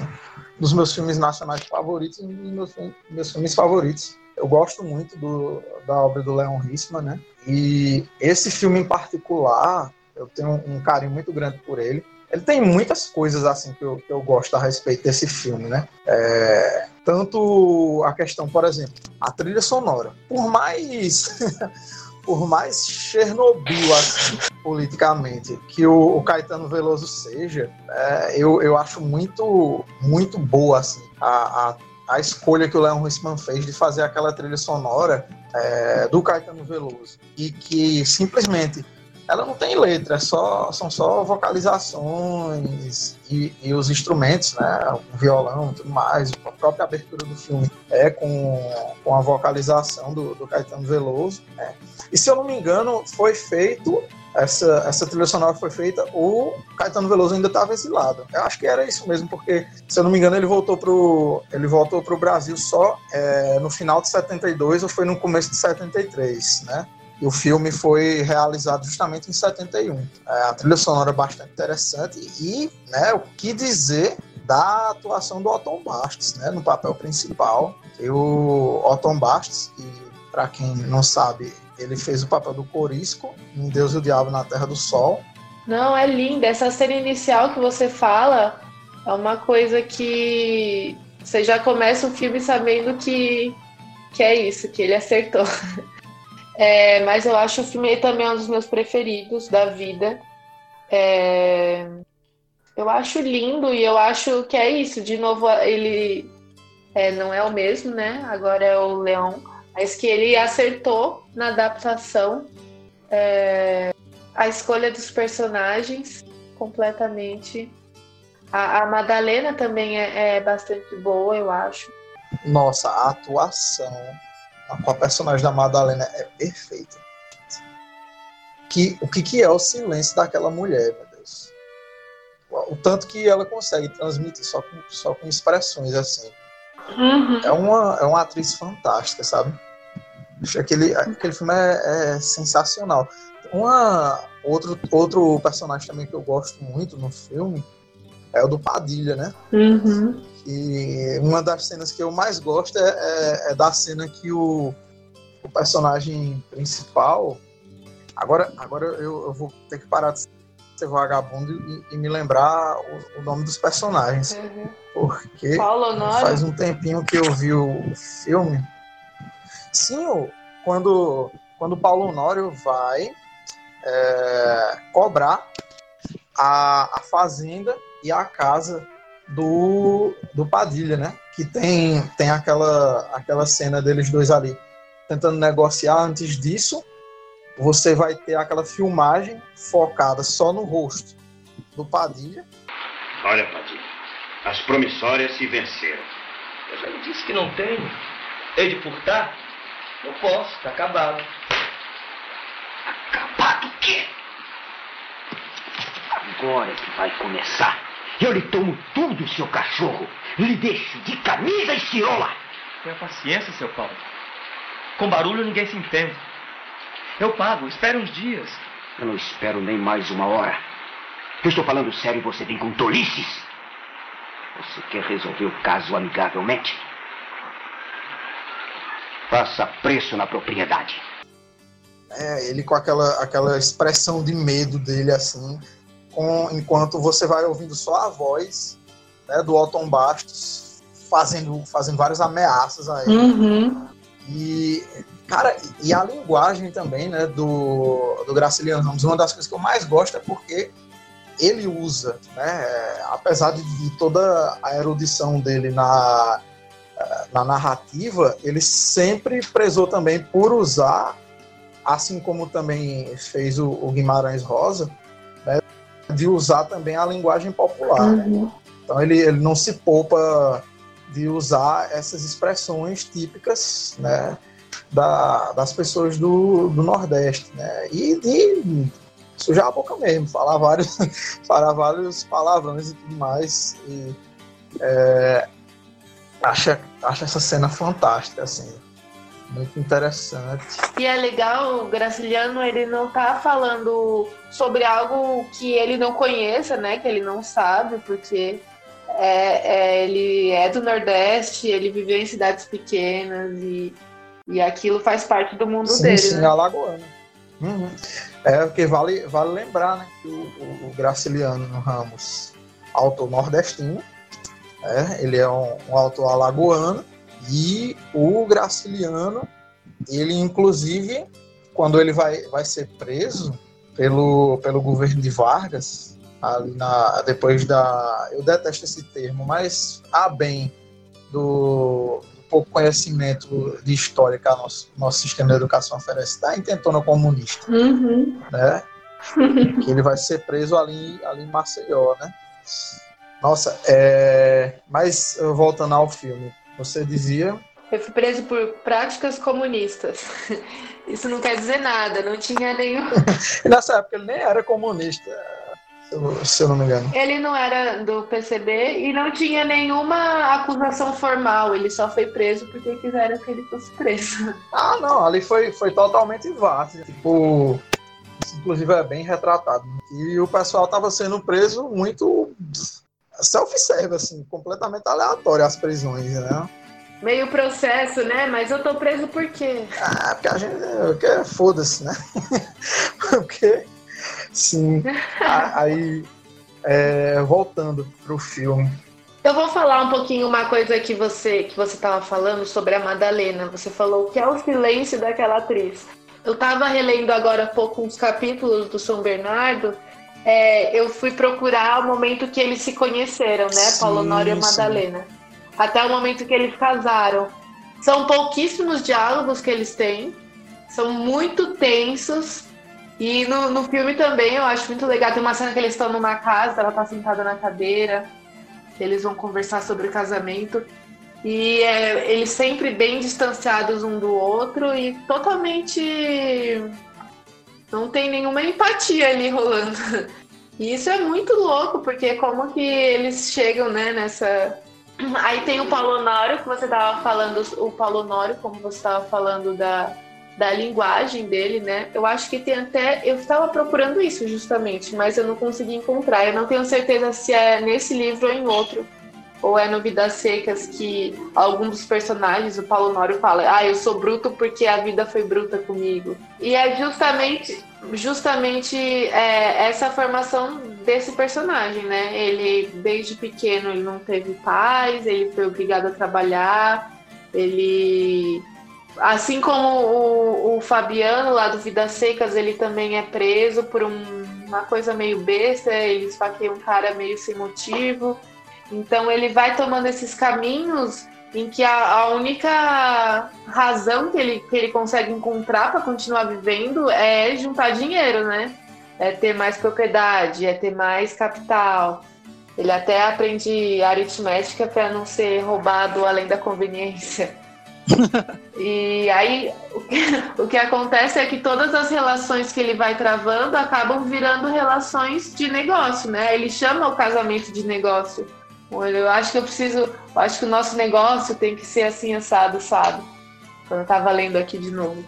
dos meus filmes nacionais favoritos e meus, meus filmes favoritos. Eu gosto muito do, da obra do Leon Hissman, né? E esse filme em particular, eu tenho um carinho muito grande por ele. Ele tem muitas coisas assim que eu, que eu gosto a respeito desse filme, né? É, tanto a questão, por exemplo, a trilha sonora. Por mais por mais Chernobyl assim, politicamente que o, o, Caetano Veloso seja, é, eu, eu acho muito muito boa assim a, a, a escolha que o Leon Hussman fez de fazer aquela trilha sonora é, do Caetano Veloso e que simplesmente ela não tem letra, é só, são só vocalizações e, e, os instrumentos, né? O violão e tudo mais. A própria abertura do filme é com, com a vocalização do, do Caetano Veloso. Né? E se eu não me engano, foi feito. Essa, essa trilha sonora foi feita, o Caetano Veloso ainda estava exilado. Eu acho que era isso mesmo, porque, se eu não me engano, ele voltou pro, ele voltou pro Brasil só é, no final de 72 ou foi no começo de 73, né? E o filme foi realizado justamente em 71. É, a trilha sonora é bastante interessante e, né, o que dizer da atuação do Otton Bastos, né, no papel principal. E o Otton Bastos, que para quem não sabe, ele fez o papel do Corisco em Deus e o Diabo na Terra do Sol. Não, é linda. Essa cena inicial que você fala é uma coisa que você já começa o filme sabendo que, que é isso, que ele acertou. É, mas eu acho o filme também um dos meus preferidos da vida. É, eu acho lindo e eu acho que é isso. De novo, ele é, não é o mesmo, né? Agora é o Leão. Mas que ele acertou na adaptação. É, a escolha dos personagens completamente. A, a Madalena também é, é bastante boa, eu acho. Nossa, a atuação a, a personagem da Madalena é perfeita. Que, o que, que é o silêncio daquela mulher, meu Deus? O, o tanto que ela consegue transmitir só com, só com expressões assim. Uhum. É, uma, é uma atriz fantástica, sabe? Aquele, aquele filme é, é sensacional. Uma, outro, outro personagem também que eu gosto muito no filme é o do Padilha, né? Uhum. E uma das cenas que eu mais gosto é, é, é da cena que o, o, personagem principal. Agora, agora eu, eu, vou ter que parar de ser vagabundo e, e me lembrar o, o, nome dos personagens. Uhum. Porque faz um tempinho que eu vi o filme. Sim, quando, quando o Paulo Honório vai é, cobrar a, a fazenda e a casa do, do Padilha, né? Que tem, tem aquela, aquela cena deles dois ali tentando negociar. Antes disso, você vai ter aquela filmagem focada só no rosto do Padilha. Olha, Padilha, as promissórias se venceram. Eu já lhe disse que não tenho. Hei de furtar? Não posso, tá acabado. Acabado o quê? Agora que vai começar. Eu lhe tomo tudo, seu cachorro. Lhe deixo de camisa e cirola. Tenha paciência, seu Paulo. Com barulho ninguém se entende. Eu pago, espere uns dias. Eu não espero nem mais uma hora. Eu estou falando sério e você vem com tolices. Você quer resolver o caso amigavelmente? Faça preço na propriedade. É, ele com aquela, aquela expressão de medo dele assim, com, enquanto você vai ouvindo só a voz né, do Otton Bastos fazendo, fazendo várias ameaças a ele. Uhum. E, cara, e a linguagem também, né, do, do Graciliano Ramos, uma das coisas que eu mais gosto é porque ele usa, né, apesar de, de toda a erudição dele na, na narrativa, ele sempre prezou também por usar, assim como também fez o, o Guimarães Rosa, de usar também a linguagem popular. Né? Uhum. Então ele, ele não se poupa de usar essas expressões típicas né, da, das pessoas do, do Nordeste, né? E de sujar a boca mesmo, falar vários, falar vários palavrões e tudo mais. E, é, acho, acho essa cena fantástica, assim. Muito interessante. E é legal, o Graciliano, ele não tá falando sobre algo que ele não conheça, né? Que ele não sabe, porque é, é, ele é do Nordeste, ele viveu em cidades pequenas e, e aquilo faz parte do mundo sim, dele. Sim, né? Alagoano. Uhum. É, porque vale, vale lembrar né, que o, o, Graciliano Ramos, autor nordestino, é, ele é um, um autor alagoano, e o Graciliano, ele inclusive, quando ele vai, vai ser preso pelo, pelo governo de Vargas, ali na, depois da. Eu detesto esse termo, mas a bem do, do pouco conhecimento de história que o nosso, nosso sistema de educação oferece da intentona comunista. Uhum. Né? que ele vai ser preso ali, ali em Maceió, né? Nossa, é... mas voltando ao filme, você dizia. Eu fui preso por práticas comunistas. Isso não quer dizer nada, não tinha nenhum. Nessa época ele nem era comunista se eu não me engano. Ele não era do PCB e não tinha nenhuma acusação formal, ele só foi preso porque quiseram que ele fosse preso. Ah, não, ali foi, foi totalmente vasto. Tipo, inclusive é bem retratado. E o pessoal estava sendo preso muito self-serve, assim, completamente aleatório as prisões, né? Meio processo, né? Mas eu tô preso por quê? Ah, porque a gente. Porque foda-se, né? porque Sim. Aí, é, voltando pro filme. Eu vou falar um pouquinho uma coisa que você que você estava falando sobre a Madalena. Você falou que é o silêncio daquela atriz. Eu estava relendo agora há pouco uns capítulos do São Bernardo. É, eu fui procurar o momento que eles se conheceram, né? Sim, Paulo Nório e Madalena. Até o momento que eles casaram. São pouquíssimos diálogos que eles têm. São muito tensos. E no, no filme também eu acho muito legal. Tem uma cena que eles estão numa casa, ela tá sentada na cadeira, eles vão conversar sobre o casamento. E é, eles sempre bem distanciados um do outro e totalmente. Não tem nenhuma empatia ali rolando. E isso é muito louco, porque como que eles chegam, né, nessa. Aí tem o Paulo Honório, que você estava falando, o Paulo Honório, como você estava falando da, da linguagem dele, né? Eu acho que tem até. Eu estava procurando isso justamente, mas eu não consegui encontrar. Eu não tenho certeza se é nesse livro ou em outro. Ou é no Vidas Secas que algum dos personagens, o Paulo Nório, fala: Ah, eu sou bruto porque a vida foi bruta comigo. E é justamente, justamente é, essa formação desse personagem, né? Ele, desde pequeno, ele não teve paz, ele foi obrigado a trabalhar, ele Assim como o, o, Fabiano lá do Vidas Secas, ele também é preso por um, uma coisa meio besta, ele esfaqueia um cara meio sem motivo. Então ele vai tomando esses caminhos em que a, a única razão que ele, que ele consegue encontrar para continuar vivendo é juntar dinheiro, né? É ter mais propriedade, é ter mais capital. Ele até aprende aritmética para não ser roubado além da conveniência. e aí o que, o que acontece é que todas as relações que ele vai travando acabam virando relações de negócio, né? Ele chama o casamento de negócio. Eu acho que eu preciso, eu acho que o nosso negócio tem que ser assim assado, sabe? Eu tava lendo aqui de novo.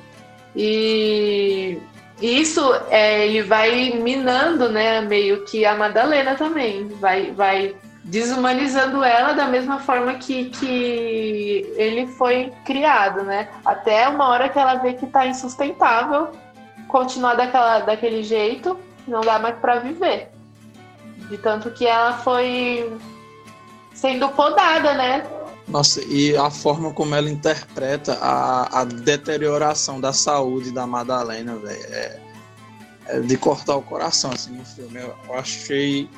E isso é, ele vai minando, né, meio que a Madalena também, vai, vai desumanizando ela da mesma forma que, que ele foi criado, né? Até uma hora que ela vê que tá insustentável continuar daquela, daquele jeito, não dá mais para viver. De tanto que ela foi sendo podada, né? Nossa, e a forma como ela interpreta a, a deterioração da saúde da Madalena, velho, é, é, de cortar o coração, assim, no filme. Eu, eu achei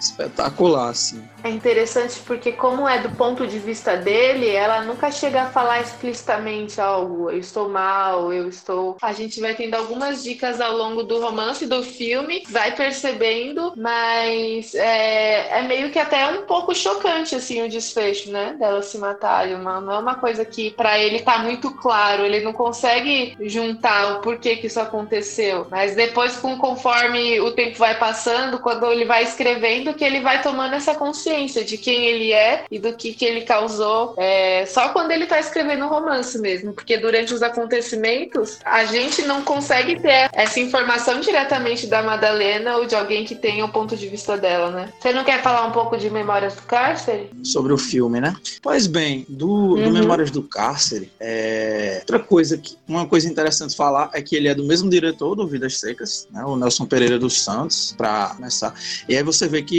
espetacular, assim. É interessante porque, como é do ponto de vista dele, ela nunca chega a falar explicitamente algo. Eu estou mal, eu estou. A gente vai tendo algumas dicas ao longo do romance do filme, vai percebendo, mas é, é meio que até um pouco chocante, assim, o desfecho, né? Dela se matar. Não é uma coisa que, para ele, tá muito claro. Ele não consegue juntar o porquê que isso aconteceu. Mas depois, conforme o tempo vai passando, quando ele vai escrevendo, que ele vai tomando essa consciência de quem ele é e do que, que ele causou é, só quando ele tá escrevendo um romance mesmo, porque durante os acontecimentos a gente não consegue ter essa informação diretamente da Madalena ou de alguém que tenha o ponto de vista dela, né? Você não quer falar um pouco de Memórias do Cárcere? Sobre o filme, né? Pois bem, do, uhum. do Memórias do Cárcere, é... outra coisa que uma coisa interessante falar é que ele é do mesmo diretor do Vidas Secas, né? o Nelson Pereira dos Santos, para começar. E aí você vê que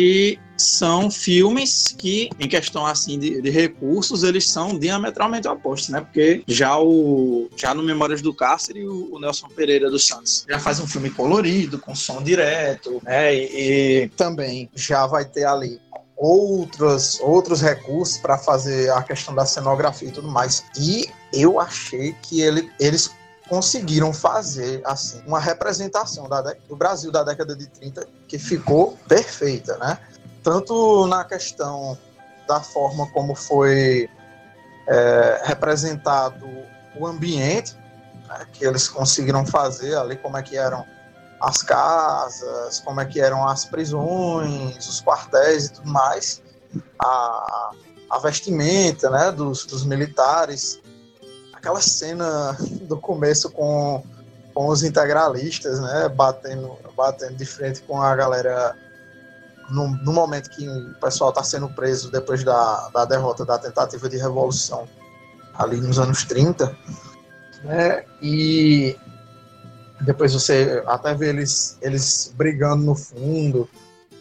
são filmes que, em questão assim de, de, recursos, eles são diametralmente opostos, né? Porque já o já no Memórias do Cárcere, o, o Nelson Pereira dos Santos já faz um filme colorido, com som direto, né? E, e também já vai ter ali outros, outros recursos para fazer a questão da cenografia e tudo mais. E eu achei que ele, eles conseguiram fazer assim uma representação da, do Brasil da década de 30 que ficou perfeita, né? tanto na questão da forma como foi é, representado o ambiente né, que eles conseguiram fazer ali, como é que eram as casas, como é que eram as prisões, os quartéis e tudo mais, a, a vestimenta né, dos, dos militares, aquela cena do começo com, com os integralistas, né, batendo, batendo de frente com a galera no, no momento que o pessoal está sendo preso depois da, da derrota da tentativa de revolução, ali nos anos 30, né? E depois você até vê eles, eles brigando no fundo,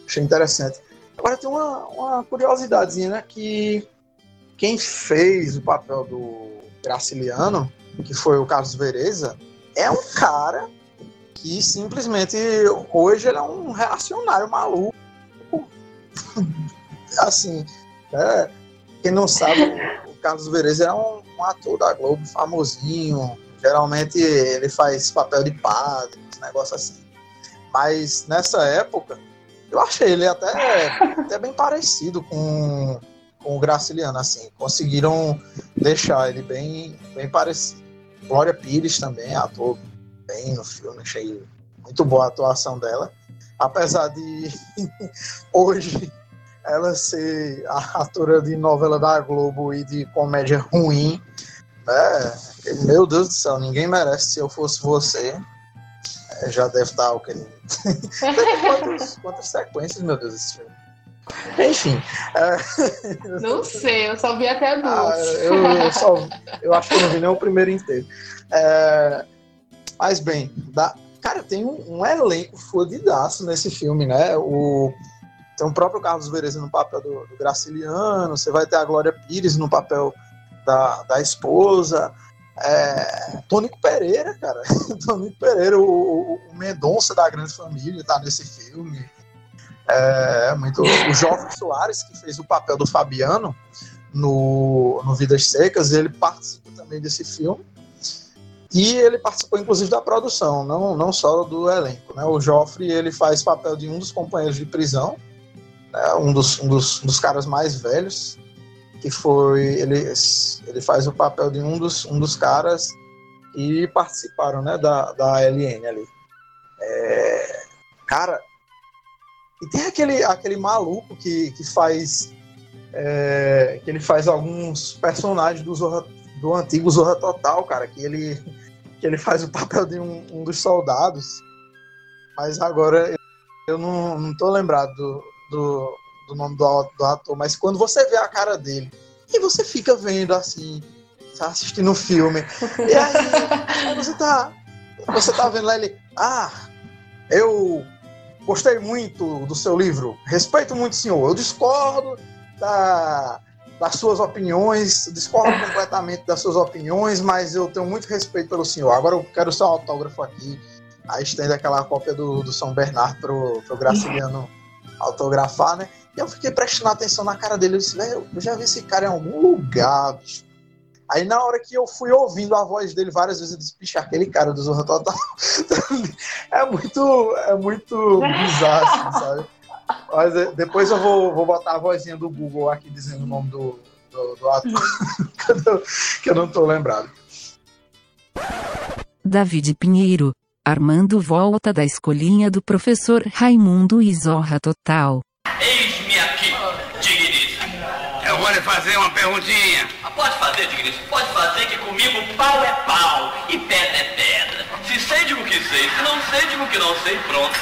achei interessante. Agora tem uma, uma curiosidadezinha, né? Que quem fez o papel do Graciliano, que foi o Carlos Vereza, é um cara que simplesmente hoje ele é um reacionário maluco assim, né? quem não sabe, o Carlos Vereza é um, um, ator da Globo famosinho. Geralmente ele faz papel de padre, uns negócios assim. Mas nessa época, eu achei ele até, até bem parecido com, com o Graciliano, assim. Conseguiram deixar ele bem, bem parecido. Glória Pires também, ator bem no filme, achei muito boa a atuação dela. Apesar de hoje ela ser a atora de novela da Globo e de comédia ruim, né? Meu Deus do céu, ninguém merece se eu fosse você. É, já deve estar o que quantas, quantas sequências, meu Deus, esse filme? Enfim. É... Não sei, eu só vi até duas. Ah, eu, só, eu acho que eu não vi nem o primeiro inteiro. É... Mas bem, cara, tem um, um elenco fodidaço nesse filme, né? O tem o próprio Carlos Vereza no papel do, do Graciliano, você vai ter a Glória Pires no papel da, da esposa, é, Tônico Pereira, cara. Tônico Pereira, o, o Mendonça da Grande Família, tá nesse filme. É, muito, o Jovem Soares, que fez o papel do Fabiano no, no Vidas Secas, ele participa também desse filme. E ele participou, inclusive, da produção, não, não só do elenco. Né? O Joffre ele faz papel de um dos companheiros de prisão, né, um, dos, um, dos, um dos caras mais velhos, que foi ele, ele faz o papel de um dos, um dos caras que participaram né, da, da LN ali. É, cara, e tem aquele, aquele maluco que, que faz é, que ele faz alguns personagens do, Zorra, do antigo Zorra Total, cara, que ele, que ele faz o papel de um, um dos soldados, mas agora eu não, não tô lembrado do, do, do nome do, do, ator, mas quando você vê a cara dele e você fica vendo assim, tá assistindo um filme, e aí, você tá você tá vendo lá ele, ah, eu gostei muito do seu livro, respeito muito o senhor, eu discordo da, das suas opiniões, discordo completamente das suas opiniões, mas eu tenho muito respeito pelo senhor. Agora eu quero seu autógrafo aqui. Aí estende aquela cópia do, do São Bernardo pro, pro Graciliano autografar, né? E eu fiquei prestando atenção na cara dele. Eu disse, velho, eu já vi esse cara em algum lugar, bicho. Aí na hora que eu fui ouvindo a voz dele várias vezes, eu disse, bicho, aquele cara do Zorra Total é muito, é muito bizarro, assim, sabe? Mas é, depois eu vou, vou botar a vozinha do Google aqui dizendo o nome do, do, do ator, que eu não estou lembrado. David Pinheiro. Armando volta da escolinha do professor Raimundo e Zorra Total. Eis-me aqui, digníssimo. Eu vou lhe fazer uma perguntinha. Fazer, digníssimo. Pode fazer que comigo pau é pau e pedra é pedra. Se sei, digo que sei. Se não sei, digo que não sei. Pronto.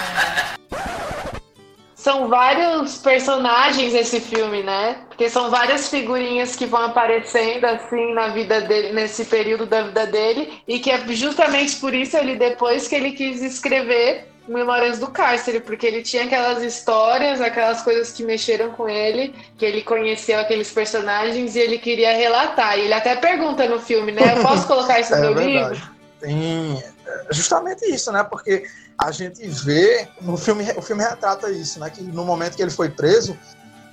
São vários personagens esse filme, né? Porque são várias figurinhas que vão aparecendo assim na vida dele, nesse período da vida dele, e que é justamente por isso ele depois que ele quis escrever Memórias do Cárcere, porque ele tinha aquelas histórias, aquelas coisas que mexeram com ele, que ele conheceu aqueles personagens e ele queria relatar. E ele até pergunta no filme, né? Eu posso colocar isso no é meu verdade. livro? Tem é justamente isso, né? Porque a gente vê no filme, o filme retrata isso, né? Que no momento que ele foi preso,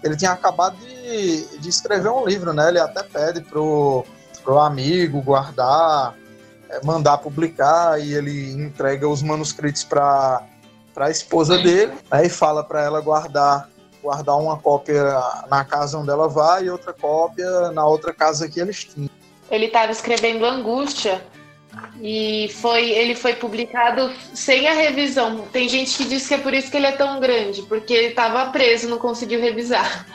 ele tinha acabado de, de escrever um livro, né? Ele até pede pro, pro amigo guardar, é, mandar publicar e ele entrega os manuscritos para para a esposa dele, né? E fala para ela guardar guardar uma cópia na casa onde ela vai e outra cópia na outra casa que eles tinham. Ele estava escrevendo Angústia, e foi, ele foi publicado sem a revisão. Tem gente que diz que é por isso que ele é tão grande, porque ele estava preso, não conseguiu revisar.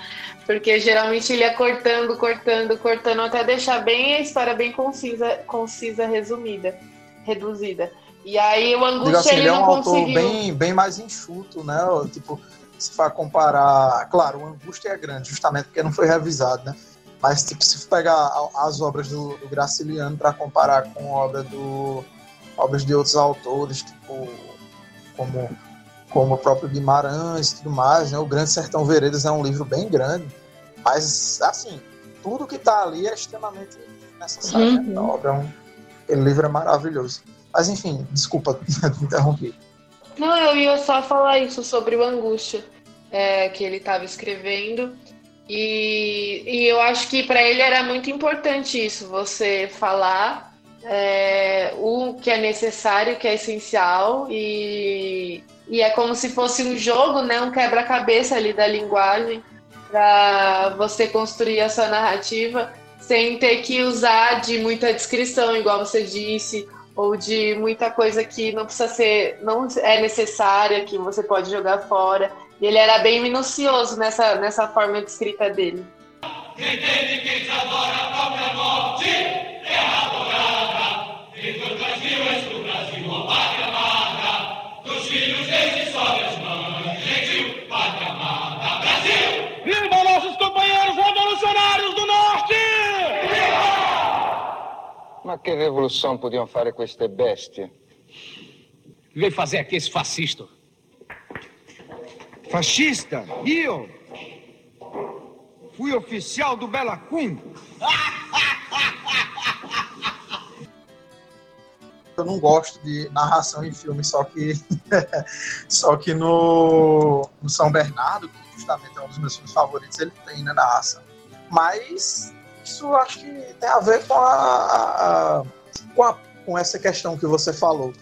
Porque geralmente ele ia cortando, cortando, cortando, até deixar bem a história bem concisa, concisa resumida, reduzida. E aí o Angústia assim, ele, ele é um autor conseguiu. bem, bem mais enxuto, né? Tipo, se for comparar. Claro, o Angústia é grande, justamente porque não foi revisado, né? Mas, tipo, se pegar as obras do, do Graciliano para comparar com obra do, obras de outros autores, tipo, como, como o próprio Guimarães e tudo mais, né? O Grande Sertão Veredas é um livro bem grande, mas, assim, tudo que está ali é extremamente necessário. Né? Uhum. A obra é um, aquele livro é maravilhoso. Mas, enfim, desculpa te interromper. Não, eu ia só falar isso sobre o Angústia, é, que ele estava escrevendo. E, e eu acho que para ele era muito importante isso, você falar é, o que é necessário, o que é essencial, e, e é como se fosse um jogo, né, um quebra-cabeça ali da linguagem, para você construir a sua narrativa sem ter que usar de muita descrição, igual você disse, ou de muita coisa que não precisa ser, não é necessária, que você pode jogar fora. E ele era bem minucioso nessa, nessa forma de escrita dele. Quem tem quem adora a própria morte é adorada. Viva o Brasil, és do Brasil, ó pátria amada. Dos filhos desde sobe as mães, gentil, pátria amada, Brasil! Viva nossos companheiros revolucionários do Norte! Ma che rivoluzione podiam fare queste bestie? Veio fazer aqui esse fascista. Fascista? Io? Fui oficial do Bela Kun. Eu não gosto de narração em filme, só que só que no, no São Bernardo, que justamente é um dos meus filmes favoritos, ele tem na narração. Mas isso acho que tem a ver com a, a, com, a, com essa questão que você falou,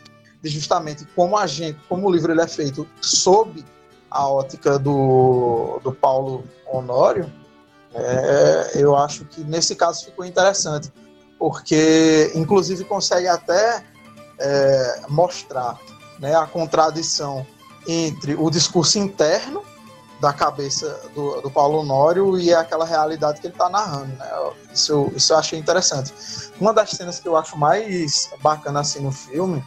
de justamente como a gente, como o livro ele é feito sob a ótica do, do Paulo Honório, É, eu acho que nesse caso ficou interessante, porque inclusive consegue até é, mostrar né, a contradição entre o discurso interno da cabeça do, do Paulo Honório e aquela realidade que ele está narrando. Né? Isso, isso eu achei interessante. Uma das cenas que eu acho mais bacana assim no filme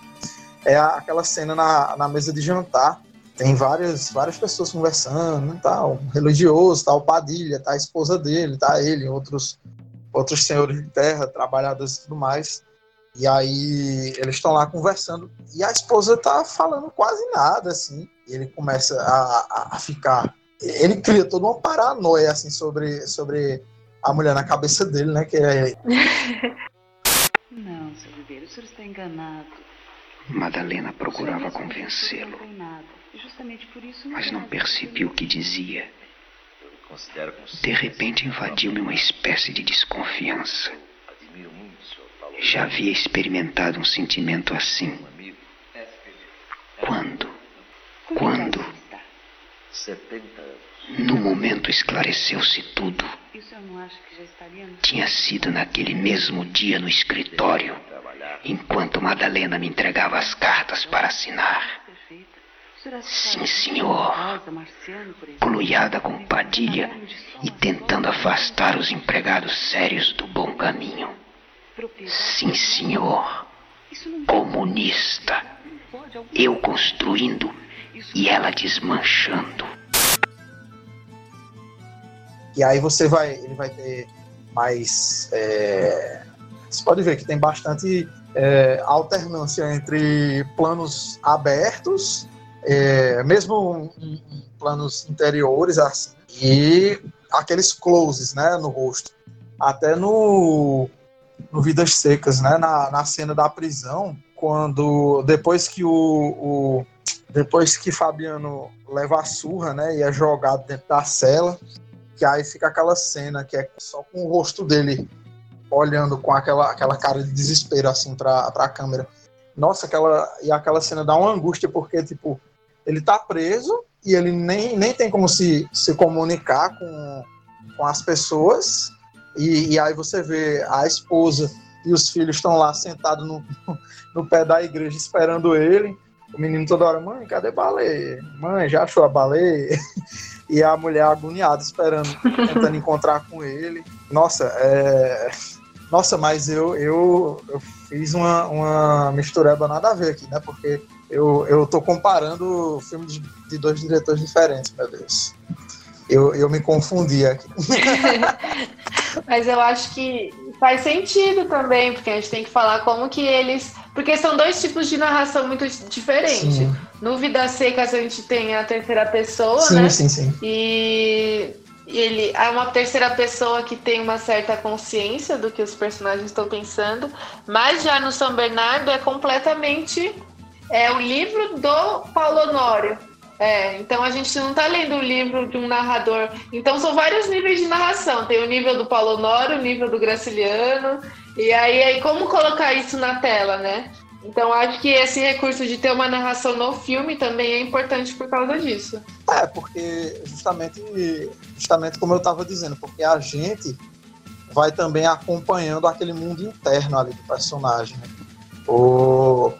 é aquela cena na, na mesa de jantar. Tem várias, várias pessoas conversando, né, tal, religioso, tal, Padilha, tá a esposa dele, tá ele, outros, outros senhores de terra, trabalhadores e tudo mais. E aí eles estão lá conversando e a esposa tá falando quase nada, assim. E ele começa a, a, a ficar. Ele cria toda uma paranoia, assim, sobre, sobre a mulher na cabeça dele, né? Que é. Não, seu Ribeiro, o senhor está enganado. Madalena procurava convencê-lo, mas não percebi o que dizia. De repente invadiu-me uma espécie de desconfiança. Já havia experimentado um sentimento assim. Quando? Quando? No momento esclareceu-se tudo. Tinha sido naquele mesmo dia no escritório, enquanto Madalena me entregava as cartas para assinar. Sim, senhor. Coluiada com Padilha e tentando afastar os empregados sérios do bom caminho. Sim, senhor. Comunista. Eu construindo e ela desmanchando. E aí você vai, ele vai ter mais. É, você pode ver que tem bastante é, alternância entre planos abertos, é, mesmo em, em planos interiores, assim, e aqueles closes né, no rosto. Até no, no Vidas Secas, né, na, na cena da prisão, quando depois que o, o depois que Fabiano leva a surra, né, e é jogado dentro da cela, que aí fica aquela cena que é só com o rosto dele olhando com aquela, aquela cara de desespero assim para a câmera. Nossa, aquela e aquela cena dá uma angústia porque tipo ele tá preso e ele nem, nem tem como se, se comunicar com, com as pessoas e, e aí você vê a esposa e os filhos estão lá sentados no, no pé da igreja esperando ele. O menino toda hora, mãe, cadê baleia? Mãe, já achou a baleia? e a mulher agoniada esperando, tentando encontrar com ele. Nossa, é... Nossa, mas eu, eu, eu fiz uma, uma mistureba nada a ver aqui, né? Porque eu, eu tô comparando filmes de, de dois diretores diferentes, meu Deus. Eu, eu me confundi aqui. mas eu acho que faz sentido também, porque a gente tem que falar como que eles porque são dois tipos de narração muito diferentes. Sim. No Vidas Secas a gente tem a terceira pessoa, sim, né? Sim, sim, E ele é uma terceira pessoa que tem uma certa consciência do que os personagens estão pensando, mas já no São Bernardo é completamente é o livro do Paulo Honório. É, então a gente não está lendo o livro de um narrador. Então são vários níveis de narração. Tem o nível do Paulo Honório, o nível do Graciliano, e aí, aí, como colocar isso na tela, né? Então, acho que esse recurso de ter uma narração no filme também é importante por causa disso. É, porque justamente, justamente como eu estava dizendo, porque a gente vai também acompanhando aquele mundo interno ali do personagem. Né? O...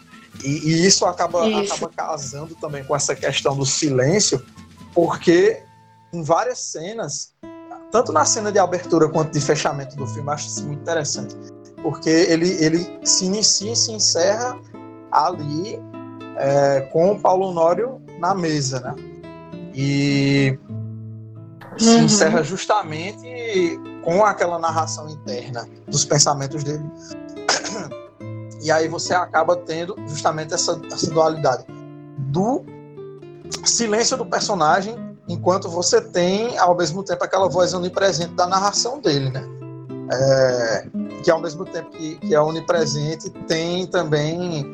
E, e isso, acaba, isso acaba casando também com essa questão do silêncio, porque em várias cenas, tanto na cena de abertura quanto de fechamento do filme, acho isso muito interessante porque ele, ele se inicia e se encerra ali é, com o Paulo Honório na mesa, né? E se uhum. encerra justamente com aquela narração interna dos pensamentos dele. E aí você acaba tendo justamente essa, essa dualidade do silêncio do personagem, enquanto você tem, ao mesmo tempo, aquela voz onipresente da narração dele, né? é, que ao mesmo tempo que, que é onipresente, tem também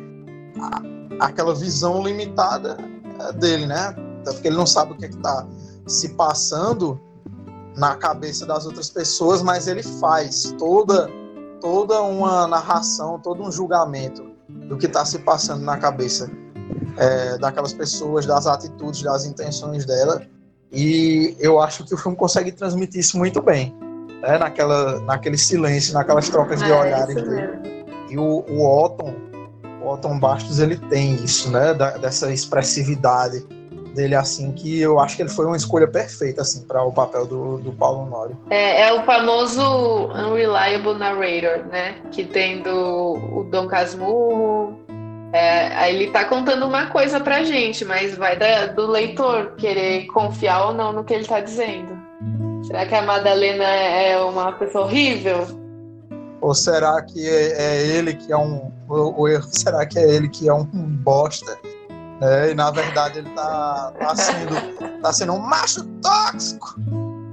a, aquela visão limitada é, dele, né? Tanto que ele não sabe o que é está se passando na cabeça das outras pessoas, mas ele faz toda toda uma narração, todo um julgamento do que está se passando na cabeça é, daquelas pessoas, das atitudes, das intenções dela. E eu acho que o filme consegue transmitir isso muito bem. né, naquela, naquele silêncio, naquelas trocas de É, olhares mesmo. E o, o Otton, o Otton Bastos, ele tem isso, né? da- dessa expressividade dele, assim, que eu acho que ele foi uma escolha perfeita, assim, para o papel do, do Paulo Nório. É, é o famoso Unreliable Narrator, né? Que tem do o Dom Casmurro. É, aí ele tá contando uma coisa pra gente, mas vai da- do leitor querer confiar ou não no que ele tá dizendo. Será que a Madalena é uma pessoa horrível? Ou será que é, é ele que é um. Ou, ou será que é ele que é um bosta? Né? E na verdade ele tá, tá, sendo, tá sendo um macho tóxico!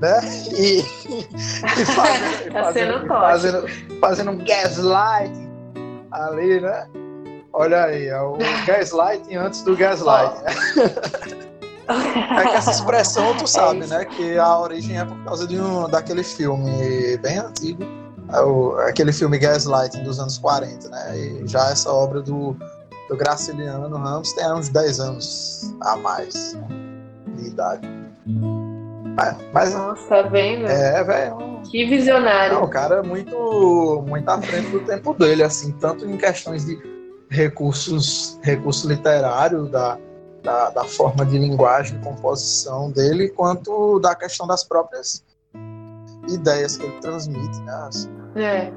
Né? E, e fazendo, e Tá fazendo, fazendo, fazendo um gaslight ali, né? Olha aí, é o gaslighting antes do gaslight. É que essa expressão tu sabe, né? Que a origem é por causa de um, daquele filme bem antigo, é aquele filme Gaslighting dos anos 40, né? E já essa obra do, do Graciliano Ramos tem uns 10 anos a mais né, de idade. Mas, mas Nossa, tá vendo? é, velho. Que visionário. Não, o cara é muito, muito à frente do tempo dele, assim, tanto em questões de recursos, recurso literário, da, da, da forma de linguagem, de composição dele, quanto da questão das próprias ideias que ele transmite, né? assim. É.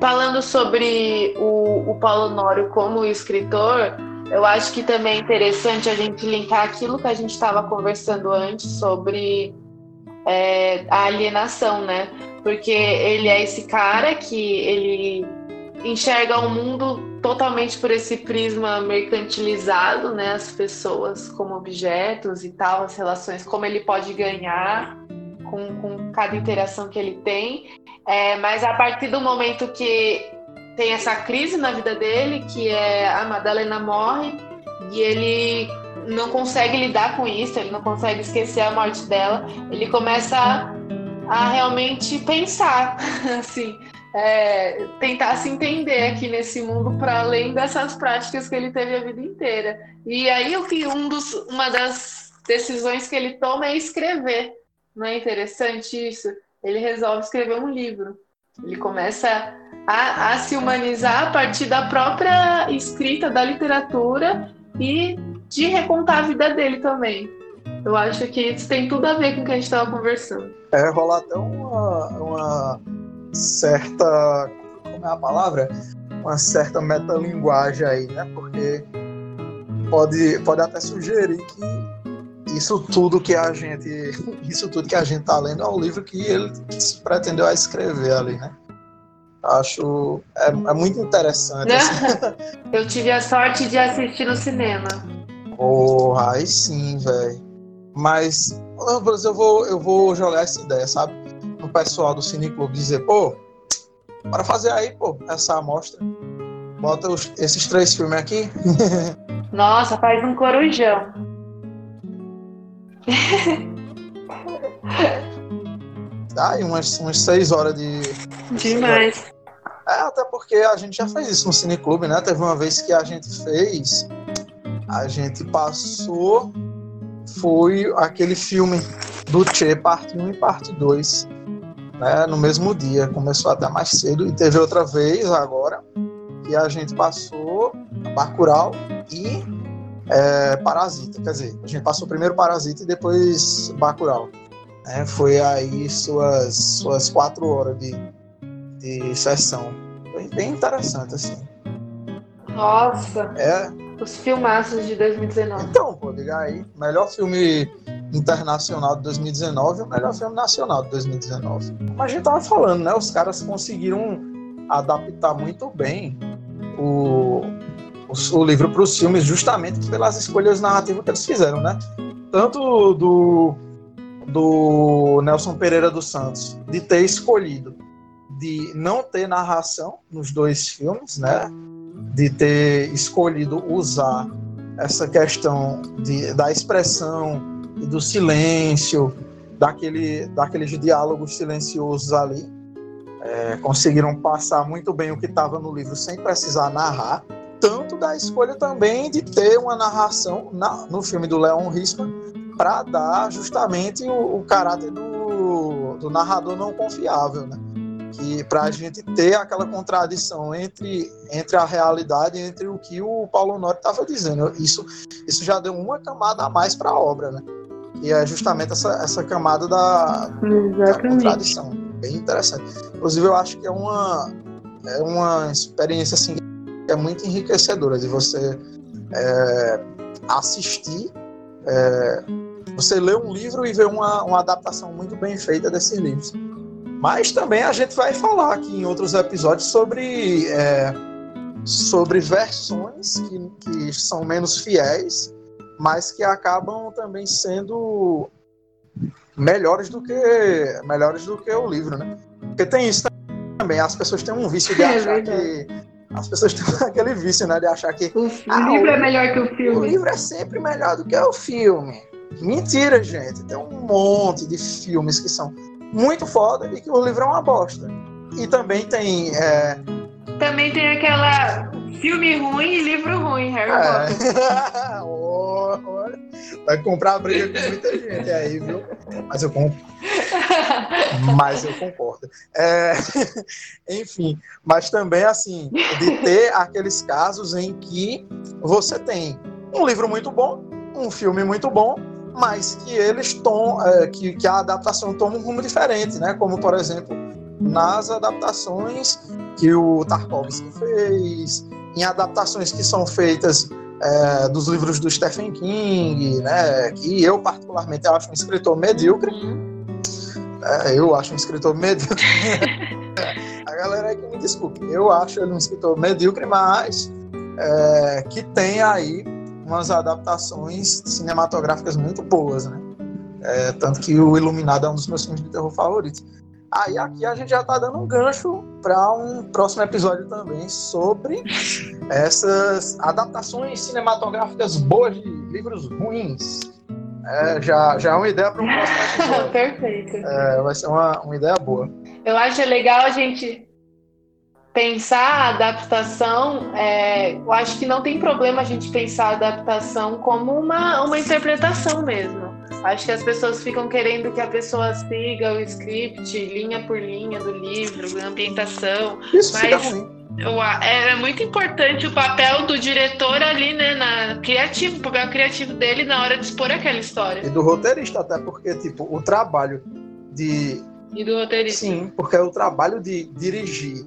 Falando sobre o, o Paulo Nório como escritor, eu acho que também é interessante a gente linkar aquilo que a gente estava conversando antes sobre é, a alienação, né? Porque ele é esse cara que ele enxerga o mundo totalmente por esse prisma mercantilizado, né? As pessoas como objetos e tal, as relações, como ele pode ganhar com, com cada interação que ele tem. É, mas a partir do momento que tem essa crise na vida dele, que é a Madalena morre e ele não consegue lidar com isso, ele não consegue esquecer a morte dela, ele começa a, a realmente pensar, assim, é, tentar se entender aqui nesse mundo para além dessas práticas que ele teve a vida inteira. E aí o que um dos, uma das decisões que ele toma é escrever. Não é interessante isso? Ele resolve escrever um livro. Ele começa a, a se humanizar a partir da própria escrita da literatura e de recontar a vida dele também. Eu acho que isso tem tudo a ver com o que a gente estava conversando. É rolar até uma, uma certa. Como é a palavra? Uma certa metalinguagem aí, né? Porque pode, pode até sugerir que isso tudo que a gente. Isso tudo que a gente tá lendo é um livro que ele pretendeu a escrever ali, né? Acho. É, é muito interessante. assim. Eu tive a sorte de assistir no cinema. Porra, aí sim, velho. Mas, eu vou, eu vou jogar essa ideia, sabe? No pessoal do Cineclube dizer, pô, bora fazer aí, pô, essa amostra. Bota os- esses três filmes aqui. Nossa, faz um corujão. Aí umas, umas seis horas de. Demais. É, até porque a gente já fez isso no Cineclube, né? Teve uma vez que a gente fez, a gente passou, foi aquele filme do Che, parte 1 e parte 2, né? No mesmo dia, começou até mais cedo, e teve outra vez agora, que a gente passou Bacurau e é, Parasita, quer dizer, a gente passou primeiro Parasita e depois Bacurau. Né? Foi aí suas, suas quatro horas de, de sessão. Bem, bem interessante, assim. Nossa, É, os filmaços de 2019. então, pô, ligar aí. Melhor filme internacional de 2019 e o melhor filme nacional de 2019. Como a gente tava falando, né? Os caras conseguiram adaptar muito bem o, o, o livro para os filmes justamente pelas escolhas narrativas que eles fizeram, né? Tanto do, do Nelson Pereira dos Santos, de ter escolhido de não ter narração nos dois filmes, né? De ter escolhido usar essa questão de, da expressão e do silêncio, daquele, daqueles diálogos silenciosos ali. É, conseguiram passar muito bem o que estava no livro sem precisar narrar. Tanto da escolha também de ter uma narração na- no filme do Leon Risman para dar justamente o, o caráter do, do, do narrador não confiável, né? que para a gente ter aquela contradição entre, entre a realidade e entre o que o Paulo Honório estava dizendo. Isso, isso já deu uma camada a mais para a obra, né? E é justamente essa, essa camada da, da, contradição. Bem interessante. Inclusive, eu acho que é uma, é uma experiência assim, é muito enriquecedora de você é, assistir. É, você ler um livro e ver uma, uma adaptação muito bem feita desses livros. Mas também a gente vai falar aqui em outros episódios sobre, é, sobre versões que, que são menos fiéis, mas que acabam também sendo melhores do que melhores do que o livro, né? Porque tem isso também, as pessoas têm um vício de é achar que as pessoas têm aquele vício, né, de achar que o, ah, livro o, é melhor que o filme. O livro é sempre melhor do que o filme. Mentira, gente. Tem um monte de filmes que são muito foda e que o livro é uma bosta. E também tem. É... Também tem aquela filme ruim e livro ruim, Harry é. Potter. Vai comprar briga com muita gente aí, viu? Mas eu concordo. mas eu concordo. É... Enfim, mas também assim, de ter aqueles casos em que você tem um livro muito bom, um filme muito bom, mas que eles tom, é, que, que a adaptação toma um rumo diferente, né? Como por exemplo nas adaptações que o Tarkovsky fez, em adaptações que são feitas é, dos livros do Stephen King, né? Que eu particularmente acho um escritor medíocre. É, eu acho um escritor medíocre. a galera aí que me desculpe. Eu acho ele um escritor medíocre, mas é, que tem aí umas adaptações cinematográficas muito boas, né? É, tanto que o Iluminado é um dos meus filmes de terror favoritos. Aí aqui a gente já está dando um gancho para um próximo episódio também sobre essas adaptações cinematográficas boas de livros ruins. É, já, já é uma ideia para um próximo episódio. Perfeito. É, vai ser uma, uma ideia boa. Eu acho legal a gente pensar a adaptação, é, eu acho que não tem problema a gente pensar a adaptação como uma, uma interpretação mesmo. Acho que as pessoas ficam querendo que a pessoa siga o script, linha por linha do livro, ambientação. Isso mas eu, é, é muito importante o papel do diretor ali, né, na criativo, o papel criativo dele na hora de expor aquela história. E do roteirista, até porque, tipo, o trabalho de. E do roteirista. Sim, porque é o trabalho de dirigir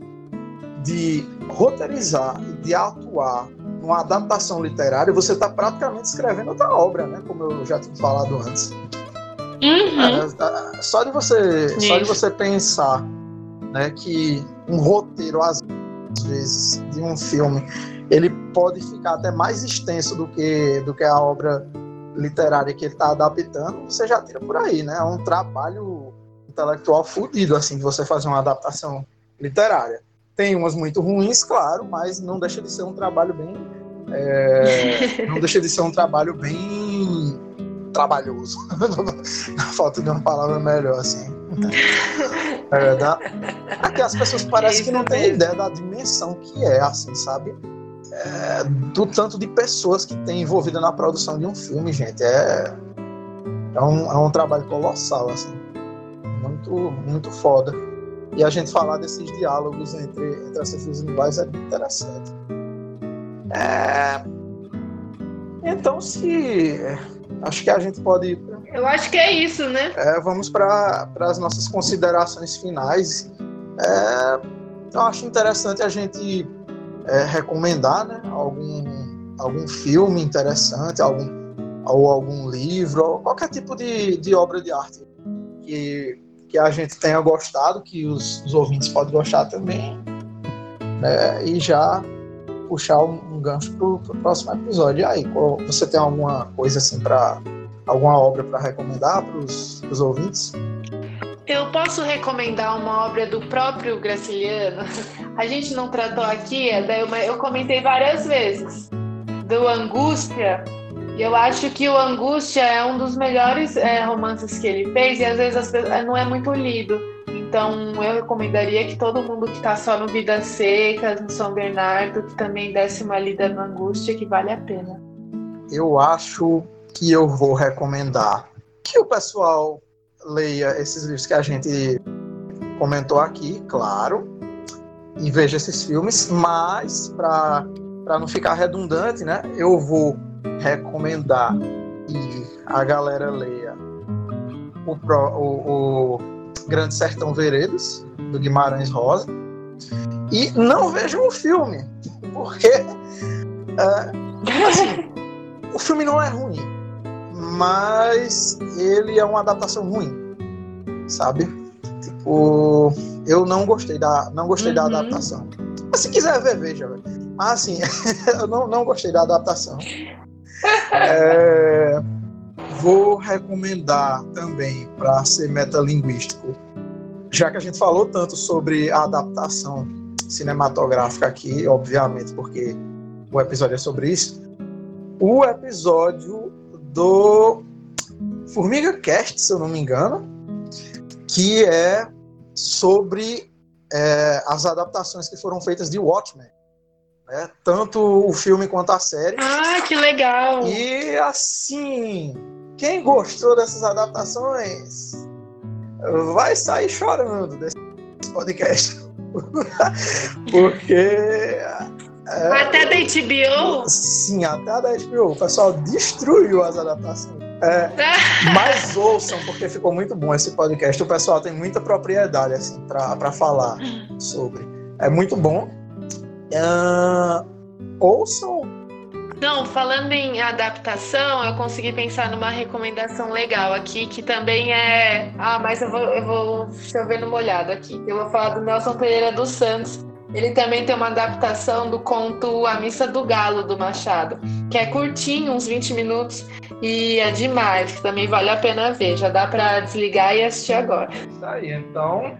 de roteirizar de atuar numa adaptação literária, você está praticamente escrevendo outra obra, né? Como eu já tinha falado antes. Uhum. É, só de você, só de você pensar, né, que um roteiro às vezes de um filme, ele pode ficar até mais extenso do que do que a obra literária que ele está adaptando, você já tira por aí, né? É um trabalho intelectual fodido, assim, de você fazer uma adaptação literária. Tem umas muito ruins, claro, mas não deixa de ser um trabalho bem. É, não deixa de ser um trabalho bem trabalhoso. Na falta de uma palavra melhor, assim. É, dá... Aqui as pessoas parecem que não têm ideia da dimensão que é, assim, sabe? É, do tanto de pessoas que tem envolvida na produção de um filme, gente. É, é, um, é um trabalho colossal, assim. Muito, muito foda. E a gente falar desses diálogos entre, entre essas duas linguagens é muito interessante. É... Então, se. Acho que a gente pode. Eu acho que é isso, né? É, vamos para as nossas considerações finais. É, eu acho interessante a gente é, recomendar né, algum, algum filme interessante, algum, ou algum livro, ou qualquer tipo de, de obra de arte que que a gente tenha gostado, que os, os ouvintes podem gostar também, né? E já puxar um, um gancho para o próximo episódio. E aí, você tem alguma coisa assim para alguma obra para recomendar para os ouvintes? Eu posso recomendar uma obra do próprio Graciliano. A gente não tratou aqui, eu comentei várias vezes. Do Angústia, eu acho que o Angústia é um dos melhores é, romances que ele fez e às vezes pessoas, é, não é muito lido. Então eu recomendaria que todo mundo que está só no Vidas Secas, no São Bernardo, que também desse uma lida no Angústia, que vale a pena. Eu acho que eu vou recomendar que o pessoal leia esses livros que a gente comentou aqui, claro, e veja esses filmes, mas para não ficar redundante, né, eu vou recomendar que a galera leia o, o, o Grande Sertão Veredas, do Guimarães Rosa, e não vejam o filme, porque é, assim, o filme não é ruim, mas ele é uma adaptação ruim, sabe? Tipo, eu não gostei da, não gostei uhum. da adaptação. Mas se quiser ver, veja. Mas assim, eu não, não gostei da adaptação. É, vou recomendar também para ser metalinguístico, já que a gente falou tanto sobre a adaptação cinematográfica aqui, obviamente, porque o episódio é sobre isso. O episódio do Formiga Cast, se eu não me engano, que é sobre é, as adaptações que foram feitas de Watchmen. Né? Tanto o filme quanto a série. Ah, que legal! E assim, quem gostou dessas adaptações vai sair chorando desse podcast. Porque é, até da HBO? Sim, até da HBO. O pessoal destruiu as adaptações. É, mas ouçam, porque ficou muito bom esse podcast. O pessoal tem muita propriedade assim, para falar sobre. É muito bom. Uh, ouçam. Não, falando em adaptação, eu consegui pensar numa recomendação legal aqui, que também é. Ah, mas eu vou, eu vou chover no molhado aqui. Eu vou falar do Nelson Pereira dos Santos ele também tem uma adaptação do conto A Missa do Galo, do Machado, que é curtinho, uns 20 minutos, e é demais, também vale a pena ver. Já dá para desligar e assistir agora. Isso aí, então,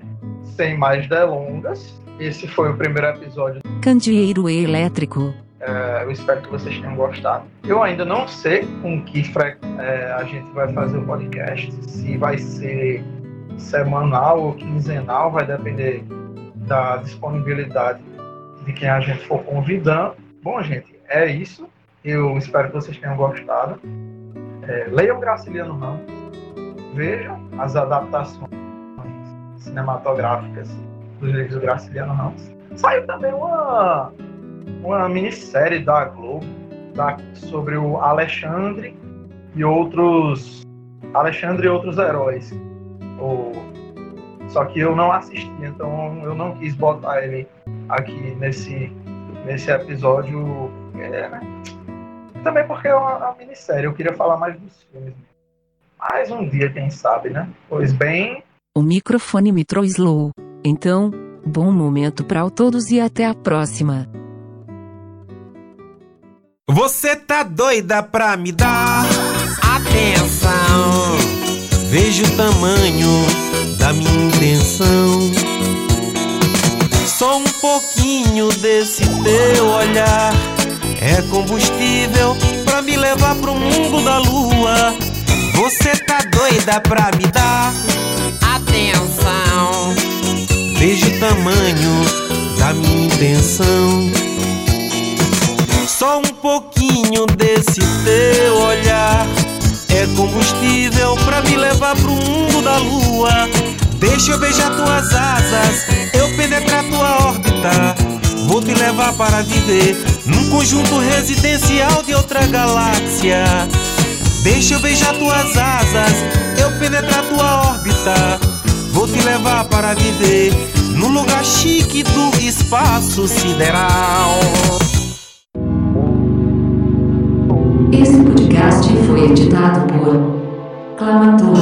sem mais delongas, esse foi o primeiro episódio. Candeeiro elétrico. É, eu espero que vocês tenham gostado. Eu ainda não sei com que fre... é, a gente vai fazer o podcast, se vai ser semanal ou quinzenal, vai depender da disponibilidade de quem a gente for convidando. Bom, gente, é isso. Eu espero que vocês tenham gostado. É, leiam Graciliano Ramos, vejam as adaptações cinematográficas do Graciliano Ramos. Saiu também uma, uma minissérie da Globo da, sobre o Alexandre e outros Alexandre e outros heróis. O só que eu não assisti, então eu não quis botar ele aqui nesse, nesse episódio. É, né? Também porque é uma, uma minissérie, eu queria falar mais dos filmes. Mais um dia, quem sabe, né? Pois bem. O microfone me slow. Então, bom momento para todos e até a próxima. Você tá doida pra me dar atenção? Veja o tamanho da minha intenção. Só um pouquinho desse teu olhar é combustível pra me levar pro mundo da lua. Você tá doida pra me dar. Veja o tamanho da minha intenção. Só um pouquinho desse teu olhar é combustível pra me levar pro mundo da lua. Deixa eu beijar tuas asas, eu penetrar tua órbita. Vou te levar para viver num conjunto residencial de outra galáxia. Deixa eu beijar tuas asas, eu penetrar tua órbita. Vou te levar para viver num lugar chique do espaço sideral. Esse podcast foi editado por Clamator.